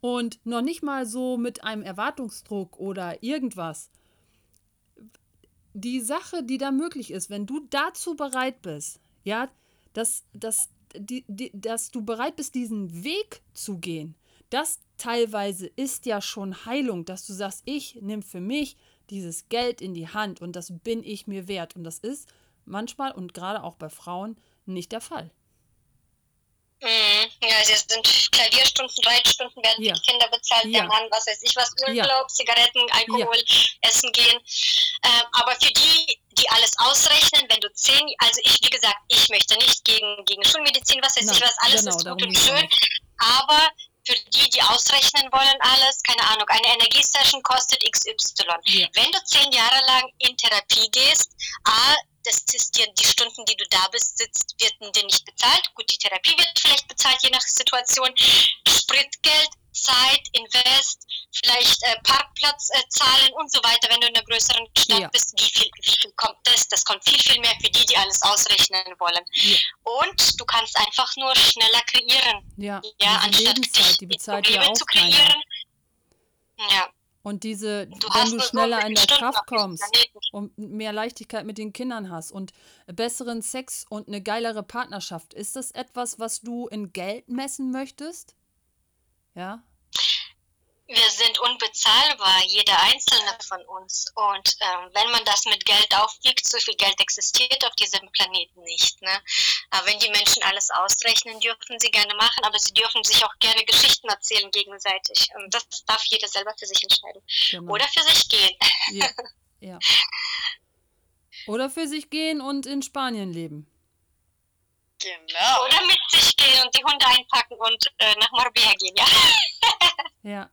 [SPEAKER 1] und noch nicht mal so mit einem Erwartungsdruck oder irgendwas, die Sache, die da möglich ist, wenn du dazu bereit bist, ja, dass, dass, die, die, dass du bereit bist, diesen Weg zu gehen, das teilweise ist ja schon Heilung, dass du sagst, ich nehme für mich dieses Geld in die Hand und das bin ich mir wert. Und das ist manchmal und gerade auch bei Frauen nicht der Fall.
[SPEAKER 3] Mhm. Ja, sie sind Klavierstunden, Reitstunden, werden
[SPEAKER 1] Ja.
[SPEAKER 3] die Kinder bezahlt,
[SPEAKER 1] Ja.
[SPEAKER 3] der Mann, was weiß ich was,
[SPEAKER 1] Ja.
[SPEAKER 3] Urlaub, Zigaretten, Alkohol, Essen gehen. Ähm, aber für die, die alles ausrechnen, wenn du zehn, also ich, wie gesagt, ich möchte nicht gegen, gegen Schulmedizin, was weiß
[SPEAKER 1] Nein,
[SPEAKER 3] ich was, alles
[SPEAKER 1] genau,
[SPEAKER 3] ist gut und schön, aber für die, die ausrechnen wollen alles, keine Ahnung, eine Energiesession kostet XY.
[SPEAKER 1] Ja.
[SPEAKER 3] Wenn du zehn Jahre lang in Therapie gehst, A, das ist dir die Stunden, die du da bist, sitzt, wird dir nicht bezahlt. Gut, die Therapie wird vielleicht bezahlt, je nach Situation. Spritgeld, Zeit, Invest, vielleicht äh, Parkplatz äh, zahlen und so weiter, wenn du in einer größeren Stadt
[SPEAKER 1] Ja.
[SPEAKER 3] bist. Wie viel, wie viel kommt das? Das kommt viel, viel mehr für die, die alles ausrechnen wollen.
[SPEAKER 1] Ja.
[SPEAKER 3] Und du kannst einfach nur schneller kreieren.
[SPEAKER 1] Ja,
[SPEAKER 3] Ja, anstatt
[SPEAKER 1] Lebenszeit,
[SPEAKER 3] dich
[SPEAKER 1] die bezahlt
[SPEAKER 3] Probleme
[SPEAKER 1] auch
[SPEAKER 3] zu
[SPEAKER 1] keiner.
[SPEAKER 3] kreieren. Ja,
[SPEAKER 1] Und diese,
[SPEAKER 3] du
[SPEAKER 1] wenn du schneller in der Kraft kommst und mehr Leichtigkeit mit den Kindern hast und besseren Sex und eine geilere Partnerschaft, ist das etwas, was du in Geld messen möchtest? Ja?
[SPEAKER 3] Wir sind unbezahlbar, jeder einzelne von uns. Und ähm, wenn man das mit Geld aufwiegt, so viel Geld existiert auf diesem Planeten nicht. Ne? Aber wenn die Menschen alles ausrechnen, dürfen sie gerne machen, aber sie dürfen sich auch gerne Geschichten erzählen gegenseitig. Und das darf jeder selber für sich entscheiden.
[SPEAKER 1] Genau.
[SPEAKER 3] Oder für sich gehen.
[SPEAKER 1] Ja, ja. Oder für sich gehen und in Spanien leben.
[SPEAKER 2] Genau.
[SPEAKER 3] Oder mit sich gehen und die Hunde einpacken und äh, nach Marbella gehen, ja.
[SPEAKER 1] Ja,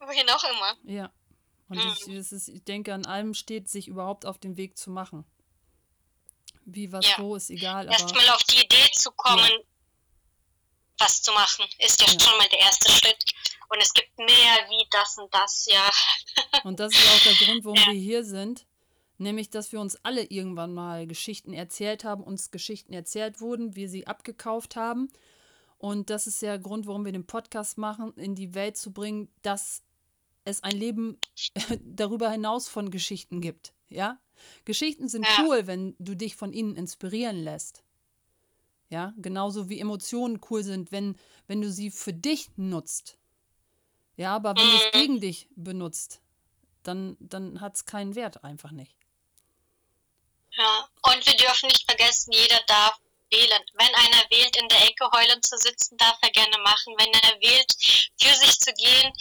[SPEAKER 3] Wohin auch immer.
[SPEAKER 1] ja. Und ich, das ist, ich denke, an allem steht, sich überhaupt auf den Weg zu machen. Wie, was,
[SPEAKER 3] Ja.
[SPEAKER 1] wo, ist egal, aber
[SPEAKER 3] Erstmal auf die Idee zu kommen, was zu machen, ist ja,
[SPEAKER 1] Ja.
[SPEAKER 3] schon mal der erste Schritt. Und es gibt mehr wie das und das, ja.
[SPEAKER 1] Und das ist auch der Grund, warum
[SPEAKER 3] Ja.
[SPEAKER 1] wir hier sind. Nämlich, dass wir uns alle irgendwann mal Geschichten erzählt haben, uns Geschichten erzählt wurden, wir sie abgekauft haben. Und das ist der Grund, warum wir den Podcast machen, in die Welt zu bringen, dass es ein Leben darüber hinaus von Geschichten gibt. Ja? Geschichten sind
[SPEAKER 3] Ja.
[SPEAKER 1] cool, wenn du dich von ihnen inspirieren lässt. Ja, genauso wie Emotionen cool sind, wenn, wenn du sie für dich nutzt. Ja, aber wenn du es
[SPEAKER 3] Mhm.
[SPEAKER 1] gegen dich benutzt, dann, dann hat es keinen Wert einfach nicht.
[SPEAKER 3] Ja. Und wir dürfen nicht vergessen, jeder darf wählen. Wenn einer wählt, in der Ecke heulend zu sitzen, darf er gerne machen. Wenn er wählt, für sich zu gehen,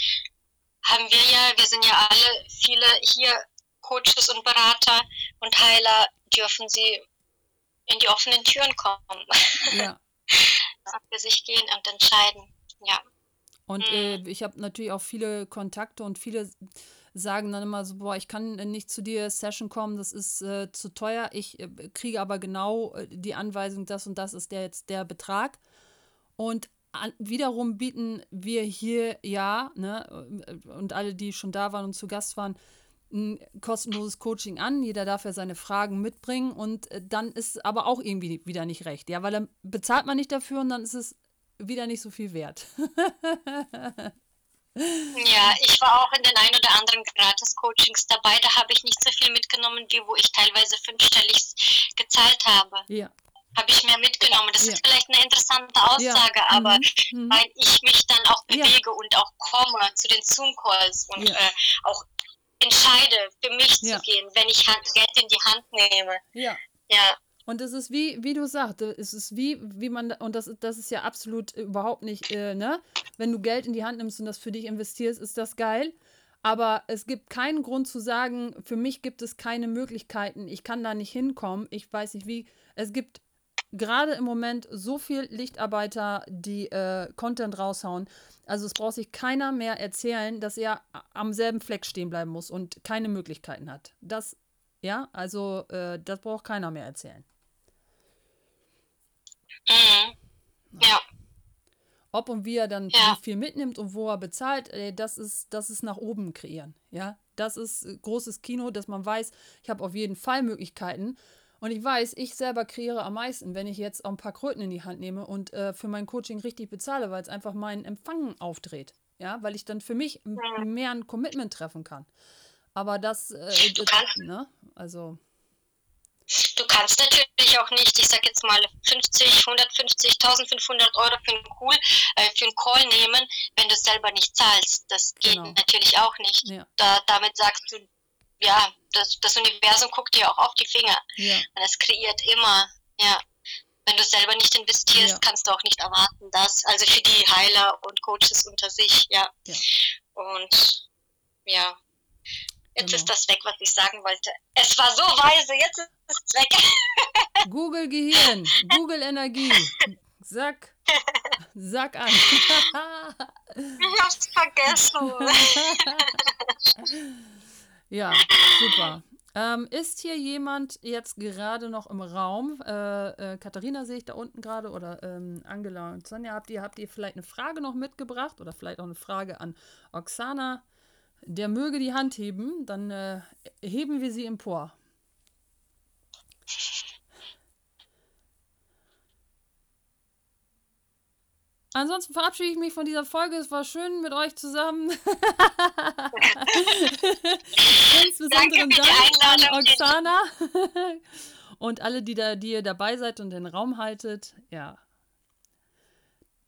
[SPEAKER 3] haben wir ja, wir sind ja alle viele hier Coaches und Berater und Heiler, dürfen sie in die offenen Türen kommen,
[SPEAKER 1] Ja.
[SPEAKER 3] für sich gehen und entscheiden. Ja.
[SPEAKER 1] Und äh, ich habe natürlich auch viele Kontakte und viele sagen dann immer so, boah, ich kann nicht zu dir Session kommen, das ist äh, zu teuer. Ich äh, kriege aber genau äh, die Anweisung, das und das ist der jetzt der Betrag. Und an, wiederum bieten wir hier ja, ne, und alle, die schon da waren und zu Gast waren, ein kostenloses Coaching an. Jeder darf ja seine Fragen mitbringen und äh, dann ist aber auch irgendwie wieder nicht recht, ja, weil dann bezahlt man nicht dafür und dann ist es wieder nicht so viel wert.
[SPEAKER 3] Ja, ich war auch in den ein oder anderen Gratis-Coachings dabei. Da habe ich nicht so viel mitgenommen, wie wo ich teilweise fünfstellig gezahlt habe.
[SPEAKER 1] ja.
[SPEAKER 3] Habe ich mehr mitgenommen. Das
[SPEAKER 1] Ja.
[SPEAKER 3] ist vielleicht eine interessante Aussage,
[SPEAKER 1] Ja.
[SPEAKER 3] aber
[SPEAKER 1] Mhm. Mhm.
[SPEAKER 3] weil ich mich dann auch
[SPEAKER 1] Ja.
[SPEAKER 3] bewege und auch komme zu den Zoom-Calls und
[SPEAKER 1] Ja.
[SPEAKER 3] äh, auch entscheide, für mich
[SPEAKER 1] Ja.
[SPEAKER 3] zu gehen, wenn ich Hand, Geld in die Hand nehme.
[SPEAKER 1] Ja.
[SPEAKER 3] Ja,
[SPEAKER 1] Und es ist wie, wie du sagst, es ist wie, wie man, und das, das ist ja absolut überhaupt nicht, äh, ne? Wenn du Geld in die Hand nimmst und das für dich investierst, ist das geil. Aber es gibt keinen Grund zu sagen, für mich gibt es keine Möglichkeiten, ich kann da nicht hinkommen, ich weiß nicht wie. Es gibt gerade im Moment so viel Lichtarbeiter, die äh, Content raushauen. Also es braucht sich keiner mehr erzählen, dass er am selben Fleck stehen bleiben muss und keine Möglichkeiten hat. Das, ja, also äh, das braucht keiner mehr erzählen.
[SPEAKER 3] Mhm. ja,
[SPEAKER 1] Ob und wie er dann
[SPEAKER 3] Ja.
[SPEAKER 1] wie viel mitnimmt und wo er bezahlt, das ist, das ist nach oben kreieren. Ja, das ist äh, großes Kino, dass man weiß, ich habe auf jeden Fall Möglichkeiten. Und ich weiß, ich selber kreiere am meisten, wenn ich jetzt auch ein paar Kröten in die Hand nehme und äh, für mein Coaching richtig bezahle, weil es einfach meinen Empfang aufdreht. Ja, weil ich dann für mich mehr ein Commitment treffen kann. Aber das, äh,
[SPEAKER 3] kannst-
[SPEAKER 1] ne? Also,
[SPEAKER 3] Du kannst natürlich auch nicht, ich sag jetzt mal 50, 150, 1500 Euro für einen, cool, äh, für einen Call nehmen, wenn du es selber nicht zahlst. Das geht
[SPEAKER 1] Genau.
[SPEAKER 3] natürlich auch nicht.
[SPEAKER 1] ja,
[SPEAKER 3] Da, damit sagst du, ja, das, das Universum guckt dir auch auf die Finger.
[SPEAKER 1] ja,
[SPEAKER 3] Und es kreiert immer, ja. Wenn du selber nicht investierst,
[SPEAKER 1] Ja.
[SPEAKER 3] kannst du auch nicht erwarten, dass, also für die Heiler und Coaches unter sich, ja.
[SPEAKER 1] Ja.
[SPEAKER 3] Und ja, jetzt
[SPEAKER 1] Genau.
[SPEAKER 3] ist das weg, was ich sagen wollte. Es war so weise, jetzt ist es weg.
[SPEAKER 1] Google Gehirn, Google Energie. Sag, sag an.
[SPEAKER 3] Ich hab's vergessen.
[SPEAKER 1] Ja, super. Ähm, ist hier jemand jetzt gerade noch im Raum? Äh, äh, Katharina sehe ich da unten gerade oder ähm, Angela und Sonja, habt ihr, habt ihr vielleicht eine Frage noch mitgebracht oder vielleicht auch eine Frage an Oksana? Der möge die Hand heben, dann äh, heben wir sie empor. Ansonsten verabschiede ich mich von dieser Folge. Es war schön mit euch zusammen. Insbesondere
[SPEAKER 3] für die
[SPEAKER 1] Dank an. Oksana und alle, die da, die ihr dabei seid und den Raum haltet. Ja.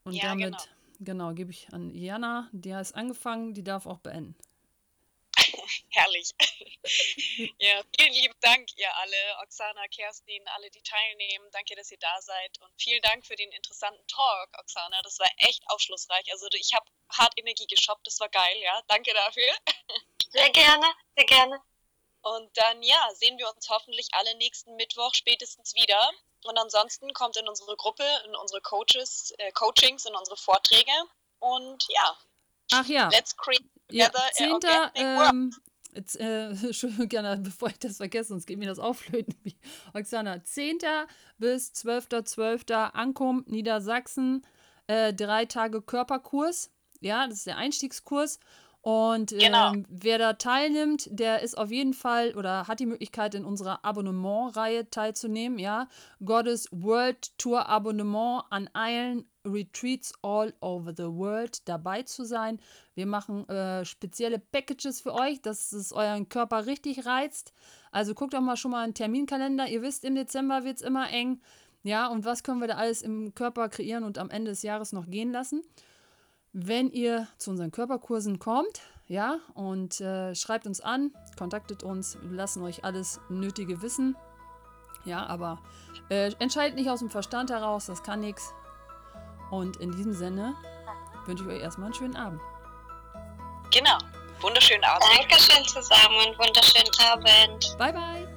[SPEAKER 1] Und
[SPEAKER 2] Ja,
[SPEAKER 1] damit,
[SPEAKER 2] genau.
[SPEAKER 1] genau, gebe ich an Jana. Die hat angefangen, die darf auch beenden.
[SPEAKER 2] Herrlich. ja, vielen lieben Dank, ihr alle, Oksana, Kerstin, alle, die teilnehmen. Danke, dass ihr da seid. Und vielen Dank für den interessanten Talk, Oksana. Das war echt aufschlussreich. Also ich habe hart Energie geshoppt. Das war geil, ja. Danke dafür.
[SPEAKER 3] Sehr gerne, sehr gerne.
[SPEAKER 2] Und dann, ja, sehen wir uns hoffentlich alle nächsten Mittwoch spätestens wieder. Und ansonsten kommt in unsere Gruppe, in unsere Coaches, äh, Coachings, in unsere Vorträge. Und ja.
[SPEAKER 1] Ach ja.
[SPEAKER 2] Let's create
[SPEAKER 1] ja, 10. Ähm, jetzt, äh, gerne, bevor ich das vergesse, sonst geht mir das auflöten. Oksana, 10. bis 12.12. .12. Ankum, Niedersachsen, äh, drei Tage Körperkurs. Ja, das ist der Einstiegskurs. Und
[SPEAKER 2] genau.
[SPEAKER 1] ähm, wer da teilnimmt, der ist auf jeden Fall oder hat die Möglichkeit, in unserer Abonnementreihe teilzunehmen. Ja, Gottes World Tour Abonnement an allen Retreats all over the world dabei zu sein. Wir machen äh, spezielle Packages für euch, dass es euren Körper richtig reizt. Also guckt doch mal schon mal einen Terminkalender. Ihr wisst, im Dezember wird es immer eng. Ja, und was können wir da alles im Körper kreieren und am Ende des Jahres noch gehen lassen? Wenn ihr zu unseren Körperkursen kommt, ja, und äh, schreibt uns an, kontaktet uns, wir lassen euch alles Nötige wissen. Ja, aber äh, entscheidet nicht aus dem Verstand heraus, das kann nichts. Und in diesem Sinne wünsche ich euch erstmal einen schönen Abend.
[SPEAKER 2] Genau. Wunderschönen Abend.
[SPEAKER 3] Dankeschön zusammen und wunderschönen Abend.
[SPEAKER 1] Bye, bye.